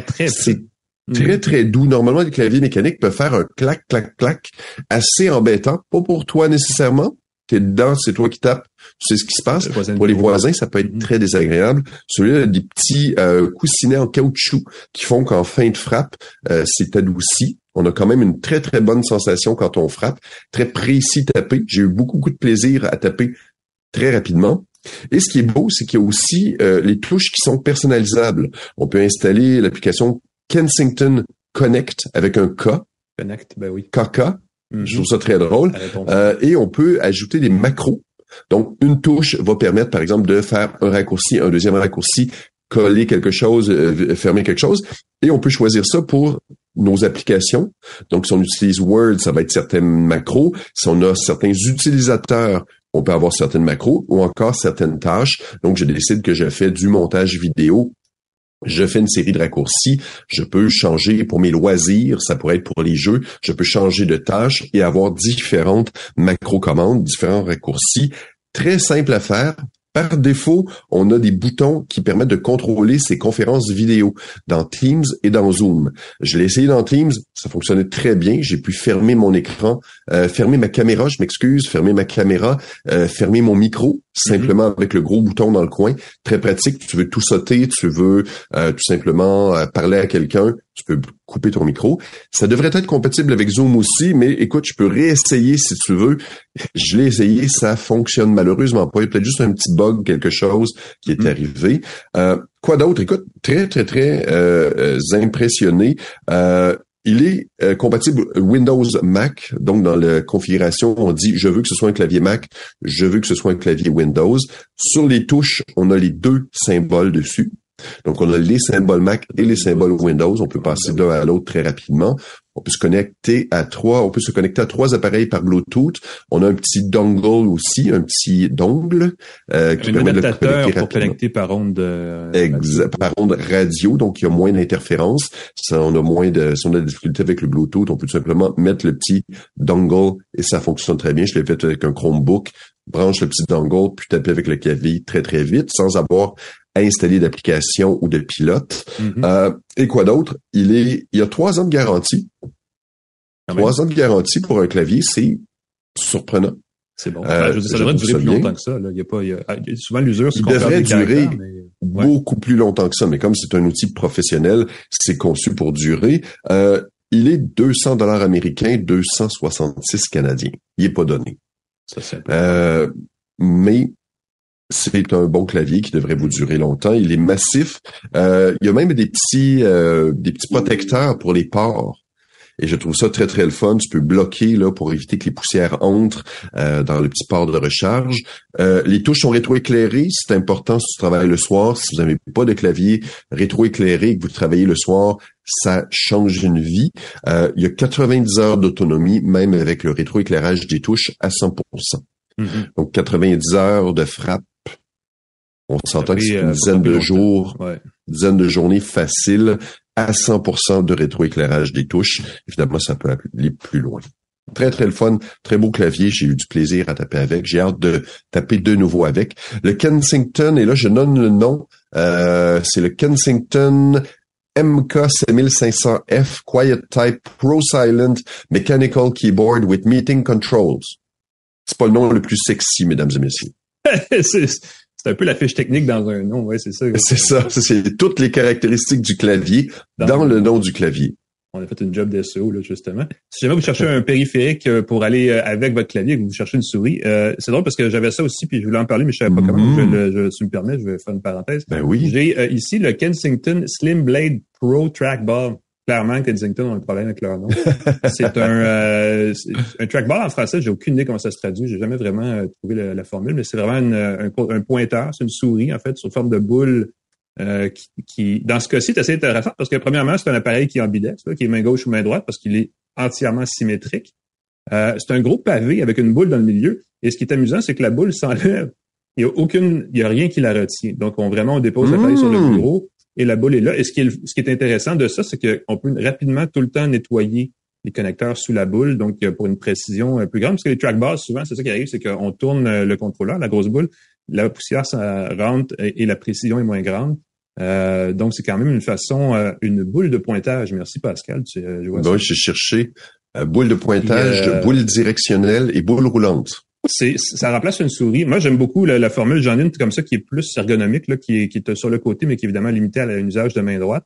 très C'est peu. très, très doux. Normalement, les claviers mécaniques peuvent faire un clac, clac, clac assez embêtant. Pas pour toi nécessairement. T'es dedans, c'est toi qui tapes. Tu sais ce qui se passe. Le Pour les voisins, ça peut être Mhm. très désagréable. Celui-là a des petits euh, coussinets en caoutchouc qui font qu'en fin de frappe, euh, c'est adouci. On a quand même une très, très bonne sensation quand on frappe. Très précis tapé. J'ai eu beaucoup, beaucoup de plaisir à taper très rapidement. Et ce qui est beau, c'est qu'il y a aussi euh, les touches qui sont personnalisables. On peut installer l'application Kensington Connect avec un K, Connect, ben oui. KK. Mhm. Je trouve ça très drôle. Euh, et on peut ajouter des macros. Donc, une touche va permettre, par exemple, de faire un raccourci, un deuxième raccourci, coller quelque chose, euh, fermer quelque chose. Et on peut choisir ça pour nos applications. Donc, si on utilise Word, ça va être certains macros. Si on a certains utilisateurs, on peut avoir certaines macros ou encore certaines tâches. Donc, je décide que je fais du montage vidéo. Je fais une série de raccourcis. Je peux changer pour mes loisirs. Ça pourrait être pour les jeux. Je peux changer de tâche et avoir différentes macro-commandes, différents raccourcis. Très simple à faire. Par défaut, on a des boutons qui permettent de contrôler ces conférences vidéo dans Teams et dans Zoom. Je l'ai essayé dans Teams, ça fonctionnait très bien. J'ai pu fermer mon écran, euh, fermer ma caméra, je m'excuse, fermer ma caméra, euh, fermer mon micro, simplement avec le gros bouton dans le coin. Très pratique. Tu veux tout sauter, tu veux euh, tout simplement euh, parler à quelqu'un, tu peux couper ton micro. Ça devrait être compatible avec Zoom aussi, mais écoute, je peux réessayer si tu veux. Je l'ai essayé, ça fonctionne malheureusement pas. Il y a peut-être juste un petit bug, quelque chose qui est Mhm. arrivé. Euh, quoi d'autre? Écoute, très, très, très euh, euh, impressionné. Euh, il est euh, compatible Windows Mac, donc dans la configuration, on dit je veux que ce soit un clavier Mac, je veux que ce soit un clavier Windows. Sur les touches, on a les deux symboles dessus. Donc, on a les symboles Mac et les symboles Windows. On peut passer d'un à l'autre très rapidement. On peut se connecter à trois, on peut se connecter à trois appareils par Bluetooth. On a un petit dongle aussi, un petit dongle euh, qui Un permet de le connecter pour rapidement. connecter par onde de... Exact. Par onde radio, donc il y a moins d'interférences. On a moins de, si on a des difficultés avec le Bluetooth, on peut tout simplement mettre le petit dongle et ça fonctionne très bien. Je l'ai fait avec un Chromebook. Branche le petit dongle, puis taper avec le clavier très très vite, sans avoir à installer d'application ou de pilote. Mhm. Euh, et quoi d'autre? Il est, il y a trois ans de garantie. Quand même. Trois ans de garantie pour un clavier, c'est surprenant. C'est bon. Euh, Enfin, je veux dire, ça devrait durer plus bien. longtemps que ça. Là. Il y a pas, il y a, ah, souvent l'usure, c'est Il devrait durer mais- Ouais. beaucoup plus longtemps que ça, mais comme c'est un outil professionnel, c'est conçu pour durer. Euh, il est 200 dollars américains, 266 canadiens. Il est pas donné. Ça, c'est Euh, mais c'est un bon clavier qui devrait vous durer longtemps. Il est massif. Euh, il y a même des petits, euh, des petits protecteurs pour les ports. Et je trouve ça très, très le fun. Tu peux bloquer là pour éviter que les poussières entrent euh, dans le petit port de recharge. Euh, les touches sont rétroéclairées. C'est important si tu travailles le soir. Si vous n'avez pas de clavier rétroéclairé et que vous travaillez le soir, ça change une vie. Euh, il y a 90 heures d'autonomie, même avec le rétroéclairage des touches à 100%. Mhm. Donc 90 heures de frappe. On s'entend que c'est euh, une dizaine de jours, Ouais. une dizaine de journées faciles à 100% de rétroéclairage des touches. Évidemment, ça peut aller plus loin. Très, très le fun. Très beau clavier. J'ai eu du plaisir à taper avec. J'ai hâte de taper de nouveau avec. Le Kensington, et là, je donne le nom. Euh, c'est le Kensington MK7500F Quiet Type Pro Silent Mechanical Keyboard with Meeting Controls. C'est pas le nom le plus sexy, mesdames et messieurs. *laughs* c'est un peu la fiche technique dans un nom, ouais, c'est ça. *laughs* C'est ça, c'est toutes les caractéristiques du clavier dans, le nom du clavier. On a fait une job d'SEO, là, justement. Si jamais vous cherchez un périphérique euh, pour aller euh, avec votre clavier et que vous cherchez une souris, euh, c'est drôle parce que j'avais ça aussi, puis je voulais en parler, mais je savais pas comment. Je, mm-hmm. je, si me permets, je vais faire une parenthèse. Ben oui. J'ai ici le Kensington Slim Blade Pro Trackball. Clairement, Kensington a un problème avec leur nom. *laughs* c'est un, un trackball en français. J'ai aucune idée comment ça se traduit. J'ai jamais vraiment trouvé la, formule, mais c'est vraiment un, un, pointeur. C'est une souris, en fait, sous forme de boule euh, qui, dans ce cas-ci, c'est assez intéressant parce que premièrement, c'est un appareil qui est ambidex, qui est main gauche ou main droite parce qu'il est entièrement symétrique. Euh, c'est un gros pavé avec une boule dans le milieu. Et ce qui est amusant, c'est que la boule s'enlève. Il y a aucune, il y a rien qui la retient. Donc, on vraiment on dépose l'appareil sur le mmh. bureau et la boule est là. Et ce qui est, ce qui est intéressant de ça, c'est qu'on peut rapidement tout le temps nettoyer les connecteurs sous la boule, donc pour une précision euh, plus grande. Parce que les trackbars, souvent, c'est ça qui arrive, c'est qu'on tourne le contrôleur, la grosse boule, la poussière ça rentre et, la précision est moins grande. Euh, donc, c'est quand même une façon, euh, une boule de pointage. Merci Pascal. Tu, euh, ben j'ai cherché boule de pointage, boule directionnelle et boule roulante. C'est, ça remplace une souris. Moi, j'aime beaucoup la, formule. J'en ai une comme ça qui est plus ergonomique, là, qui, est, qui est sur le côté, mais qui est évidemment limitée à un usage de main droite.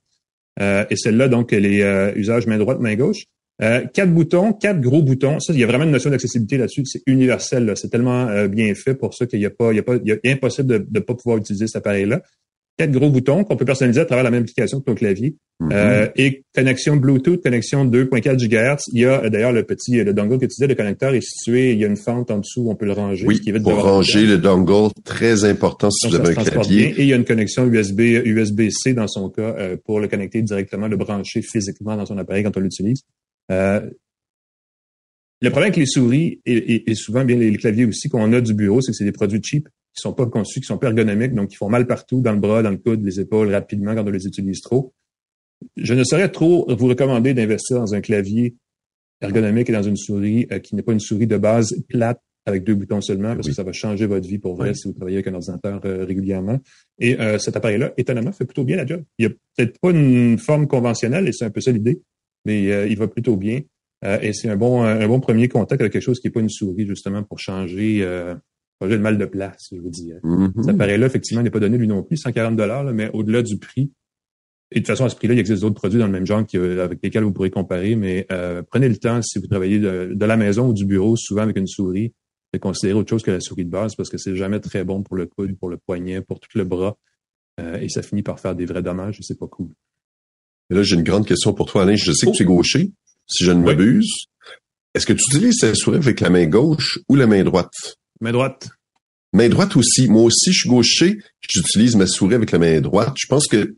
et celle-là, donc, elle est usage main droite, main gauche. quatre boutons, quatre gros boutons. Ça, il y a vraiment une notion d'accessibilité là-dessus. C'est universel. C'est tellement bien fait pour ça qu'il n'y a pas, il y a pas, il impossible de ne pas pouvoir utiliser cet appareil-là quatre gros boutons qu'on peut personnaliser à travers la même application que ton clavier. Mhm. euh, et connexion Bluetooth, connexion 2.4 GHz. Il y a euh, d'ailleurs le petit le dongle que tu disais, le connecteur est situé, il y a une fente en dessous, on peut le ranger. Oui, pour ranger le dongle, très important si vous avez un clavier. Et il y a une connexion USB USB-C dans son cas euh, pour le connecter directement, le brancher physiquement dans son appareil quand on l'utilise. Euh, le problème avec les souris et, et, souvent bien les, claviers aussi qu'on a du bureau, c'est que c'est des produits cheap qui sont pas conçus, qui sont pas ergonomiques, donc qui font mal partout, dans le bras, dans le coude, les épaules, rapidement quand on les utilise trop. Je ne saurais trop vous recommander d'investir dans un clavier ergonomique et dans une souris euh, qui n'est pas une souris de base plate avec deux boutons seulement, parce que ça va changer votre vie pour vrai si vous travaillez avec un ordinateur euh, régulièrement. Et euh, cet appareil-là, étonnamment, fait plutôt bien la job. Il n'y a peut-être pas une forme conventionnelle, et c'est un peu ça l'idée, mais il va plutôt bien. et c'est un bon, un bon premier contact avec quelque chose qui n'est pas une souris, justement, pour changer j'ai le mal de place, je vous dis. Mm-hmm. Cet appareil-là, effectivement, n'est pas donné lui non plus, 140 dollars, mais au-delà du prix. Et de toute façon, à ce prix-là, il existe d'autres produits dans le même genre avec lesquels vous pourrez comparer, mais euh, prenez le temps, si vous travaillez de, la maison ou du bureau, souvent avec une souris, de considérer autre chose que la souris de base, parce que c'est jamais très bon pour le coude, pour le poignet, pour tout le bras, euh, et ça finit par faire des vrais dommages, et c'est pas cool. là, j'ai une grande question pour toi, Alain. Je sais que tu es gaucher, si je ne m'abuse. Est-ce que tu utilises ta souris avec la main gauche ou la main droite? Main droite. Main droite aussi. Moi aussi, je suis gaucher. J'utilise ma souris avec la main droite. Je pense que.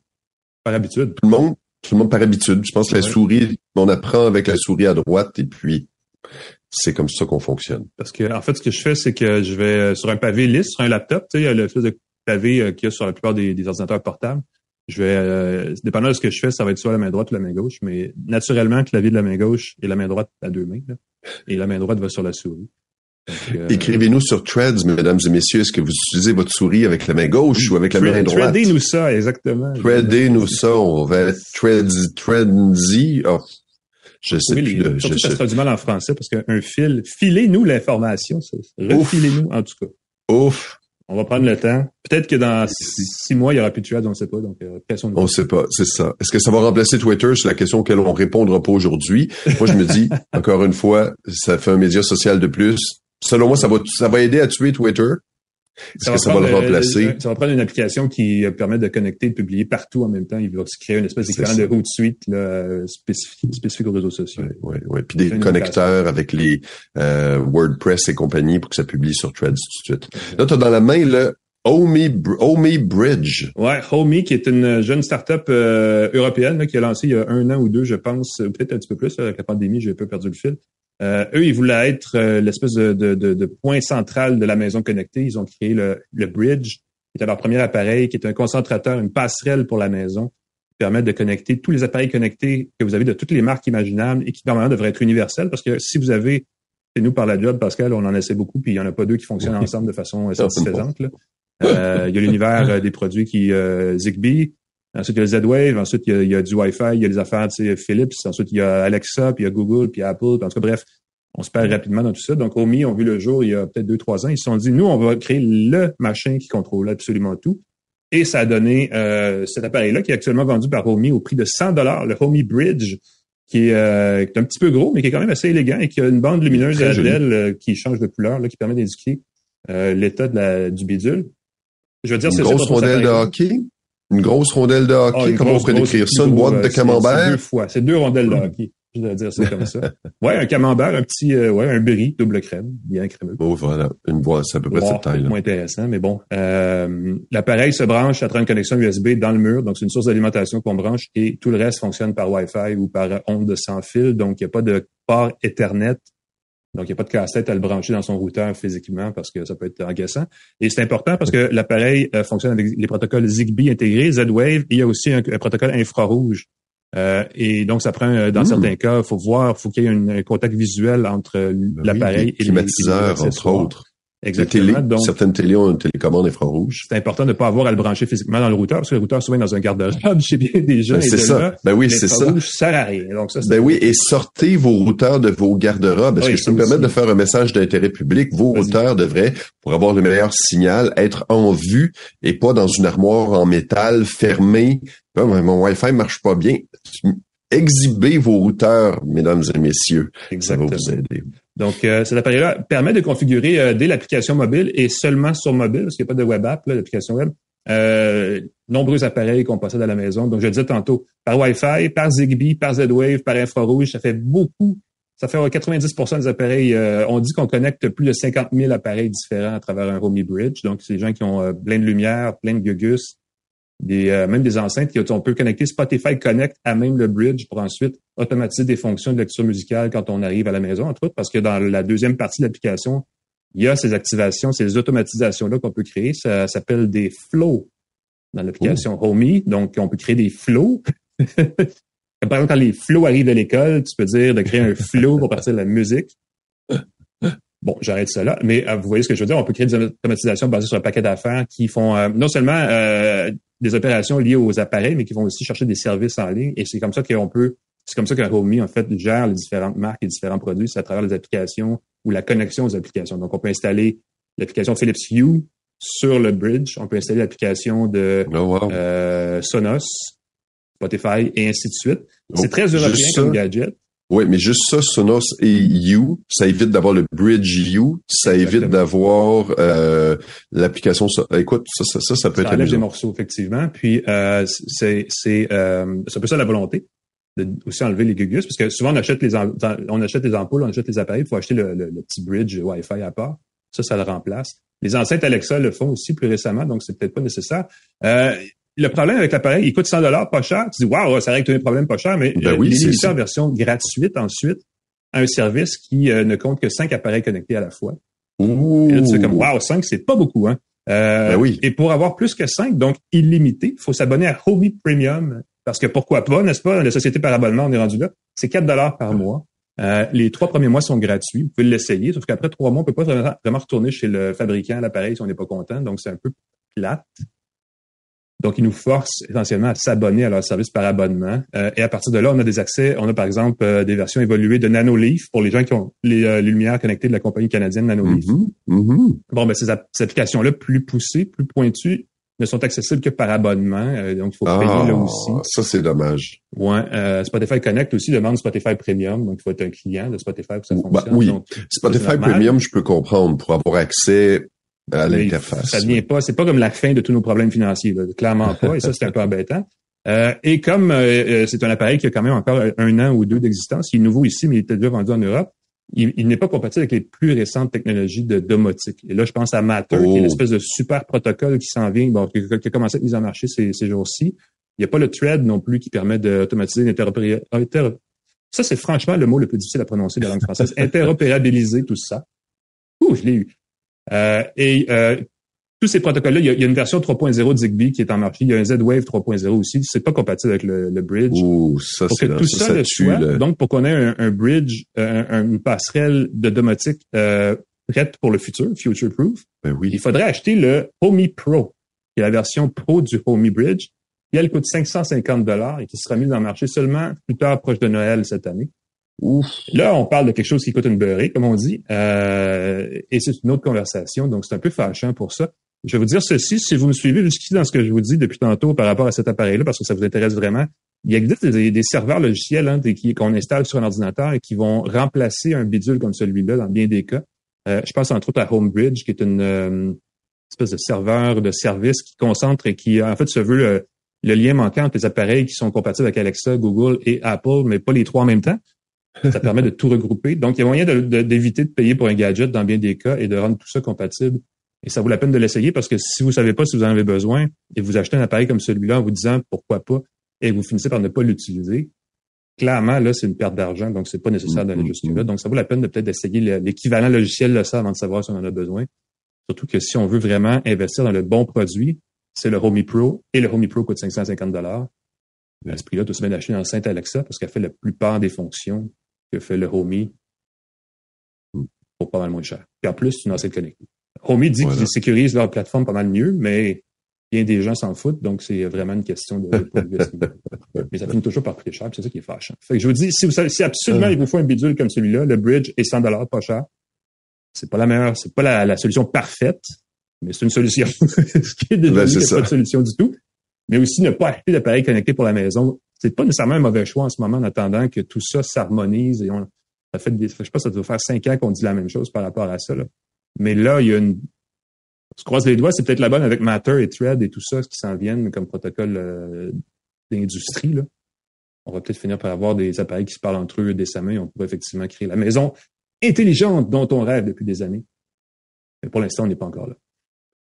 Par habitude. Tout le monde, tout le monde par habitude. Je pense que la souris, on apprend avec la souris à droite et puis c'est comme ça qu'on fonctionne. Parce que, en fait, ce que je fais, c'est que je vais euh, sur un pavé lisse, sur un laptop, tu sais, il y a le de pavé euh, qu'il y a sur la plupart des, ordinateurs portables. Je vais, euh, dépendant de ce que je fais, ça va être soit la main droite ou la main gauche, mais naturellement, le clavier de la main gauche et la main droite à deux mains, et la main droite va sur la souris. Euh, Écrivez-nous sur Threads, mesdames et messieurs, est-ce que vous utilisez votre souris avec la main gauche ou avec la main droite? Threadez-nous ça, exactement. Threadez-nous ça, on va être threads, threadsy. Oh, je sais plus. Le, surtout ça sera du mal en français parce qu'un fil, filez-nous l'information, refilez-nous en tout cas. Ouf. On va prendre le temps. Peut-être que dans six mois, il y aura plus de Threads, on ne sait pas. Donc, euh, on ne sait pas, c'est ça. Est-ce que ça va remplacer Twitter? C'est la question auquel on répondra pas aujourd'hui. Moi, je me dis, *laughs* encore une fois, ça fait un média social de plus selon moi, ça va, ça va aider à tuer Twitter. Est-ce que ça va le remplacer? ça va prendre une application qui euh, permet de connecter et de publier partout en même temps. Il va se créer une espèce d'écran de route suite là, spécifique, spécifique aux réseaux sociaux. Oui, oui. Puis des connecteurs avec les euh, WordPress et compagnie pour que ça publie sur Threads tout de suite. Là, tu as dans la main le Homey, Homey Bridge. Ouais, Homey, qui est une jeune start-up euh, européenne là, qui a lancé il y a un an ou deux, je pense, peut-être un petit peu plus, avec la pandémie, j'ai un peu perdu le fil. Euh, eux, ils voulaient être euh, l'espèce de, de, de, point central de la maison connectée. Ils ont créé le, le Bridge, qui était leur premier appareil, qui est un concentrateur, une passerelle pour la maison, qui permet de connecter tous les appareils connectés que vous avez de toutes les marques imaginables et qui normalement devraient être universels parce que si vous avez, c'est nous par la job, Pascal, on en essaie beaucoup, puis il n'y en a pas deux qui fonctionnent ensemble de façon satisfaisante. Là. Euh, il y a l'univers *laughs* des produits qui Zigbee, Ensuite, il y a Z-Wave. Ensuite, il y, a, du Wi-Fi. Il y a les affaires, tu sais, Philips. Ensuite, il y a Alexa, puis il y a Google, puis Apple. Puis en tout cas, bref, on se perd rapidement dans tout ça. Donc, Homey ont vu le jour il y a peut-être deux, trois ans. Ils se sont dit, nous, on va créer le machin qui contrôle absolument tout. Et ça a donné euh, cet appareil-là qui est actuellement vendu par Homey au prix de 100 dollars, le Homey Bridge, qui est, euh, un petit peu gros, mais qui est quand même assez élégant et qui a une bande lumineuse à euh, qui change de couleur, là, qui permet d'indiquer l'état du bidule. Je veux dire, c'est une grosse rondelle de hockey. Une grosse rondelle de hockey. Ah, Comment on pourrait décrire ça? Une boîte de camembert? C'est deux fois. C'est deux rondelles de hockey. Je dois dire ça comme ça. Ouais, un camembert, un petit, euh, ouais, un brie, double crème, bien crémeux. Bon, voilà. Une boîte, c'est à peu près cette taille. moins intéressant, mais bon. Euh, l'appareil se branche à travers une connexion USB dans le mur, donc c'est une source d'alimentation qu'on branche et tout le reste fonctionne par Wi-Fi ou par onde sans fil, donc il n'y a pas de port Ethernet donc, il n'y a pas de casse-tête à le brancher dans son routeur physiquement parce que ça peut être agaçant. Et c'est important parce que l'appareil euh, fonctionne avec les protocoles Zigbee intégrés, Z-Wave, il y a aussi un, protocole infrarouge. Euh, et donc, ça prend, euh, dans hmm. certains cas, il faut voir, faut qu'il y ait un, contact visuel entre ben l'appareil et le climatiseur, entre autres. Exactement. certaines télés ont une télécommande infrarouge. C'est important de ne pas avoir à le brancher physiquement dans le routeur, parce que le routeur souvent dans un garde-robe *laughs* chez bien des gens. Ben, c'est ça. ben oui, c'est ça. sert à rien. Donc ça, ben oui, et sortez vos routeurs de vos garde-robes. Est-ce que je peux me permettre de faire un message d'intérêt public? Vos routeurs devraient, pour avoir le meilleur signal, être en vue et pas dans une armoire en métal fermée. Ah, mon Wi-Fi marche pas bien exhibez vos routeurs, mesdames et messieurs. Exactement. Ça va vous aider. Donc, euh, cet appareil-là permet de configurer euh, dès l'application mobile et seulement sur mobile, parce qu'il n'y a pas de web app, l'application web, euh, nombreux appareils qu'on possède à la maison. Donc, je le disais tantôt, par Wi-Fi, par Zigbee, par Z-Wave, par infrarouge, ça fait beaucoup. Ça fait 90% des appareils. Euh, on dit qu'on connecte plus de 50 000 appareils différents à travers un Romy Bridge. Donc, c'est des gens qui ont plein de lumière, plein de gugus, des, euh, même des enceintes qui on peut connecter Spotify Connect à même le bridge pour ensuite automatiser des fonctions de lecture musicale quand on arrive à la maison, entre autres, parce que dans la deuxième partie de l'application, il y a ces activations, ces automatisations-là qu'on peut créer. Ça s'appelle des flows dans l'application Homey. Donc, on peut créer des flows. *laughs* Par exemple, quand les flows arrivent à l'école, tu peux dire de créer un flow pour partir de la musique. Bon, j'arrête ça là, mais euh, vous voyez ce que je veux dire. On peut créer des automatisations basées sur un paquet d'affaires qui font euh, non seulement des opérations liées aux appareils, mais qui vont aussi chercher des services en ligne. Et c'est comme ça qu'on peut, c'est comme ça que Homey, en fait, gère les différentes marques et différents produits, c'est à travers les applications ou la connexion aux applications. Donc, on peut installer l'application Philips Hue sur le bridge. On peut installer l'application de oh, euh, Sonos, Spotify et ainsi de suite. c'est oh, très européen comme gadget. Oui, mais juste ça, Sonos et You, ça évite d'avoir le Bridge You, ça évite d'avoir euh, l'application. Écoute, ça, ça, ça, ça peut ça être enlève des morceaux effectivement. Puis euh, c'est c'est euh, c'est un peu ça la volonté de aussi enlever les gugus parce que souvent on achète les on achète les ampoules, on achète les appareils, il faut acheter le, le, petit bridge Wi-Fi à part. Ça, ça le remplace. Les enceintes Alexa le font aussi plus récemment, donc c'est peut-être pas nécessaire. Euh, le problème avec l'appareil, il coûte 100 dollars, pas cher. Tu dis, waouh, ça règle tous les problèmes, pas cher, mais ben oui, il est en version gratuite ensuite à un service qui euh, ne compte que 5 appareils connectés à la fois. Ouh. Et là, tu sais comme, waouh, 5, c'est pas beaucoup, hein. Euh, ben oui. Et pour avoir plus que 5, donc illimité, il faut s'abonner à Hobby Premium. Parce que pourquoi pas, n'est-ce pas? La société par abonnement, on est rendu là. C'est 4 dollars par mois. Euh, les trois premiers mois sont gratuits. Vous pouvez l'essayer, sauf qu'après trois mois, on peut pas vraiment retourner chez le fabricant l'appareil si on n'est pas content. Donc, c'est un peu plate. Donc, ils nous forcent essentiellement à s'abonner à leur service par abonnement. Euh, et à partir de là, on a des accès. On a par exemple euh, des versions évoluées de NanoLeaf pour les gens qui ont les, euh, lumières connectées de la compagnie canadienne NanoLeaf. Mm-hmm. Mm-hmm. Bon, ben ces, applications-là plus poussées, plus pointues, ne sont accessibles que par abonnement. donc, il faut payer là ah, aussi. Ça, c'est dommage. Ouais. Spotify Connect aussi demande Spotify Premium. Donc, il faut être un client de Spotify pour que ça bah, fonctionne. oui. Spotify Premium, je peux comprendre pour avoir accès à l'interface. Ça vient pas, c'est pas comme la fin de tous nos problèmes financiers, clairement pas, et ça c'est un peu embêtant. Euh, et comme euh, euh, c'est un appareil qui a quand même encore un an ou deux d'existence, il est nouveau ici, mais il était déjà vendu en Europe, il, n'est pas compatible avec les plus récentes technologies de domotique. Et là, je pense à Matter, qui est une oh. espèce de super protocole qui s'en vient, bon, qui, a commencé à être mis en marché ces, ces jours-ci. Il n'y a pas le thread non plus qui permet d'automatiser l'interopérabilité. Ça, c'est franchement le mot le plus difficile à prononcer de la langue française. *laughs* Interopérabiliser tout ça. Ouh, je l'ai eu. Euh, et euh, tous ces protocoles-là, il, y, a, une version 3.0 de Zigbee qui est en marché. Il y a un Z-Wave 3.0 aussi. C'est pas compatible avec le, bridge. Ouh, ça, pour que tout ça, le soit, donc pour qu'on ait un, bridge, euh, une passerelle de domotique euh, prête pour le futur, future-proof, ben oui. il faudrait acheter le Homey Pro, qui est la version Pro du Homey Bridge. Et elle coûte 550 dollars et qui sera mise en marché seulement plus tard, proche de Noël cette année. Là, on parle de quelque chose qui coûte une beurrée, comme on dit, euh, et c'est une autre conversation, donc c'est un peu fâchant pour ça. Je vais vous dire ceci, si vous me suivez jusqu'ici dans ce que je vous dis depuis tantôt par rapport à cet appareil-là, parce que ça vous intéresse vraiment, il existe des, des serveurs logiciels hein, qu'on installe sur un ordinateur et qui vont remplacer un bidule comme celui-là dans bien des cas. Euh, je pense entre autres à Homebridge, qui est une euh, espèce de serveur de service qui concentre et qui en fait se veut le, le lien manquant entre les appareils qui sont compatibles avec Alexa, Google et Apple, mais pas les trois en même temps. Ça permet de tout regrouper. Donc, il y a moyen d'éviter de, de, payer pour un gadget dans bien des cas et de rendre tout ça compatible. Et ça vaut la peine de l'essayer parce que si vous savez pas si vous en avez besoin et vous achetez un appareil comme celui-là en vous disant pourquoi pas et vous finissez par ne pas l'utiliser, clairement, là, c'est une perte d'argent, donc c'est pas nécessaire d'aller mm-hmm. jusque-là. Donc, ça vaut la peine de peut-être essayer l'équivalent logiciel de ça avant de savoir si on en a besoin. Surtout que si on veut vraiment investir dans le bon produit, c'est le Homey Pro et le Homey Pro coûte 550 dollars. À ce prix-là, tout se met d'acheter une enceinte Alexa parce qu'elle fait la plupart des fonctions que fait le Homey pour pas mal moins cher. Puis en plus, c'est une enceinte connectée. Homey dit qu'ils sécurisent leur plateforme pas mal mieux, mais bien des gens s'en foutent, donc c'est vraiment une question de, *laughs* Mais ça finit toujours par coûter cher, c'est ça qui est fâchant. Fait que je vous dis, si vous savez, si absolument il vous faut un bidule comme celui-là, le bridge est 100 dollars pas cher. C'est pas la meilleure, c'est pas la, la, solution parfaite, mais c'est une solution. *laughs* Ce qui est déjà ben, pas de solution du tout. Mais aussi ne pas acheter d'appareil connecté pour la maison. C'est pas nécessairement un mauvais choix en ce moment en attendant que tout ça s'harmonise et on, ça fait des, je sais pas, ça doit faire cinq ans qu'on dit la même chose par rapport à ça, là. Mais là, il y a une, on se croise les doigts, c'est peut-être la bonne avec Matter et Thread et tout ça, ce qui s'en viennent comme protocole euh, d'industrie, là. On va peut-être finir par avoir des appareils qui se parlent entre eux décemment et on pourrait effectivement créer la maison intelligente dont on rêve depuis des années. Mais pour l'instant, on n'est pas encore là.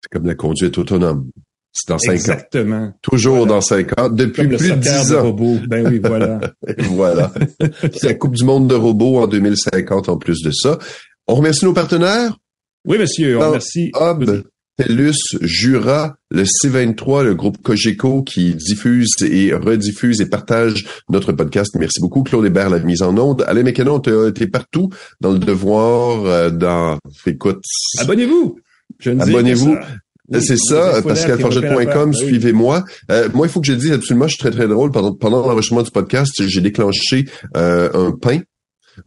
C'est comme la conduite autonome. C'est dans cinq ans. Exactement. Toujours dans cinq ans, depuis plus de dix ans. Robots. Ben oui, voilà. *laughs* voilà. la Coupe du monde de robots en 2050 en plus de ça. On remercie nos partenaires. Oui, monsieur. On remercie. Hub, TELUS, Jura, le C23, le groupe Cogeco qui diffuse et rediffuse et partage notre podcast. Merci beaucoup, Claude Hébert, la mise en onde. Alain Mécanon, t'es partout dans le devoir, euh, dans... Écoute... Abonnez-vous! Abonnez-vous. C'est ça, pascalforget.com, suivez-moi. Euh, moi, il faut que je dise absolument, je suis très, très drôle. Pendant, pendant l'enregistrement du podcast, j'ai déclenché euh, un pain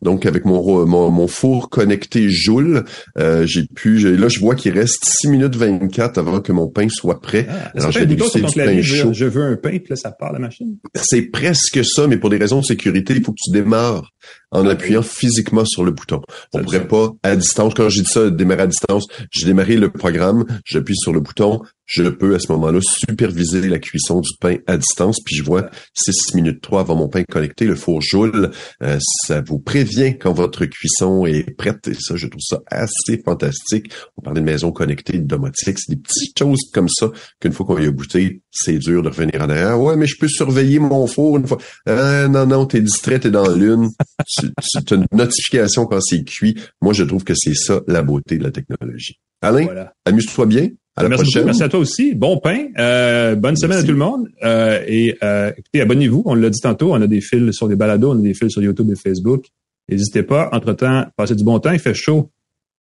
donc avec mon mon, mon four connecté Joule, euh, j'ai pu là je vois qu'il reste 6 minutes 24 avant que mon pain soit prêt. Ah, Alors je du pain chaud. Je veux un pain puis là ça part la machine. C'est presque ça mais pour des raisons de sécurité, il faut que tu démarres en ah, appuyant physiquement sur le bouton. On ne pourrait pas à distance. Quand j'ai dit ça, démarrer à distance, j'ai démarré le programme, j'appuie sur le bouton, je peux à ce moment-là superviser la cuisson du pain à distance, puis je vois 6 minutes 3 avant mon pain connecté, le four Joule. Euh, ça vous prévient quand votre cuisson est prête, et ça, je trouve ça assez fantastique. On parlait de maison connectée, de domotique, c'est des petites choses comme ça qu'une fois qu'on y a goûté, c'est dur de revenir en arrière. Ouais, mais je peux surveiller mon four une fois. Euh, non, non, t'es distrait, t'es dans l'une. C'est une notification quand c'est cuit. Moi, je trouve que c'est ça la beauté de la technologie. Alain, amuse-toi bien. À la merci prochaine. merci à toi aussi. Bon pain. Euh, bonne semaine à tout le monde. Euh, et euh, écoutez, abonnez-vous. On l'a dit tantôt, on a des fils sur les balados, on a des fils sur YouTube et Facebook. N'hésitez pas. Entre-temps, passez du bon temps. Il fait chaud.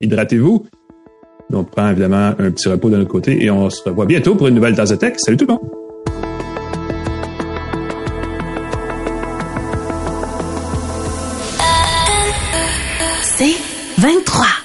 Hydratez-vous. On prend évidemment un petit repos de notre côté et on se revoit bientôt pour une nouvelle tasse de tech. Salut tout le monde. 23.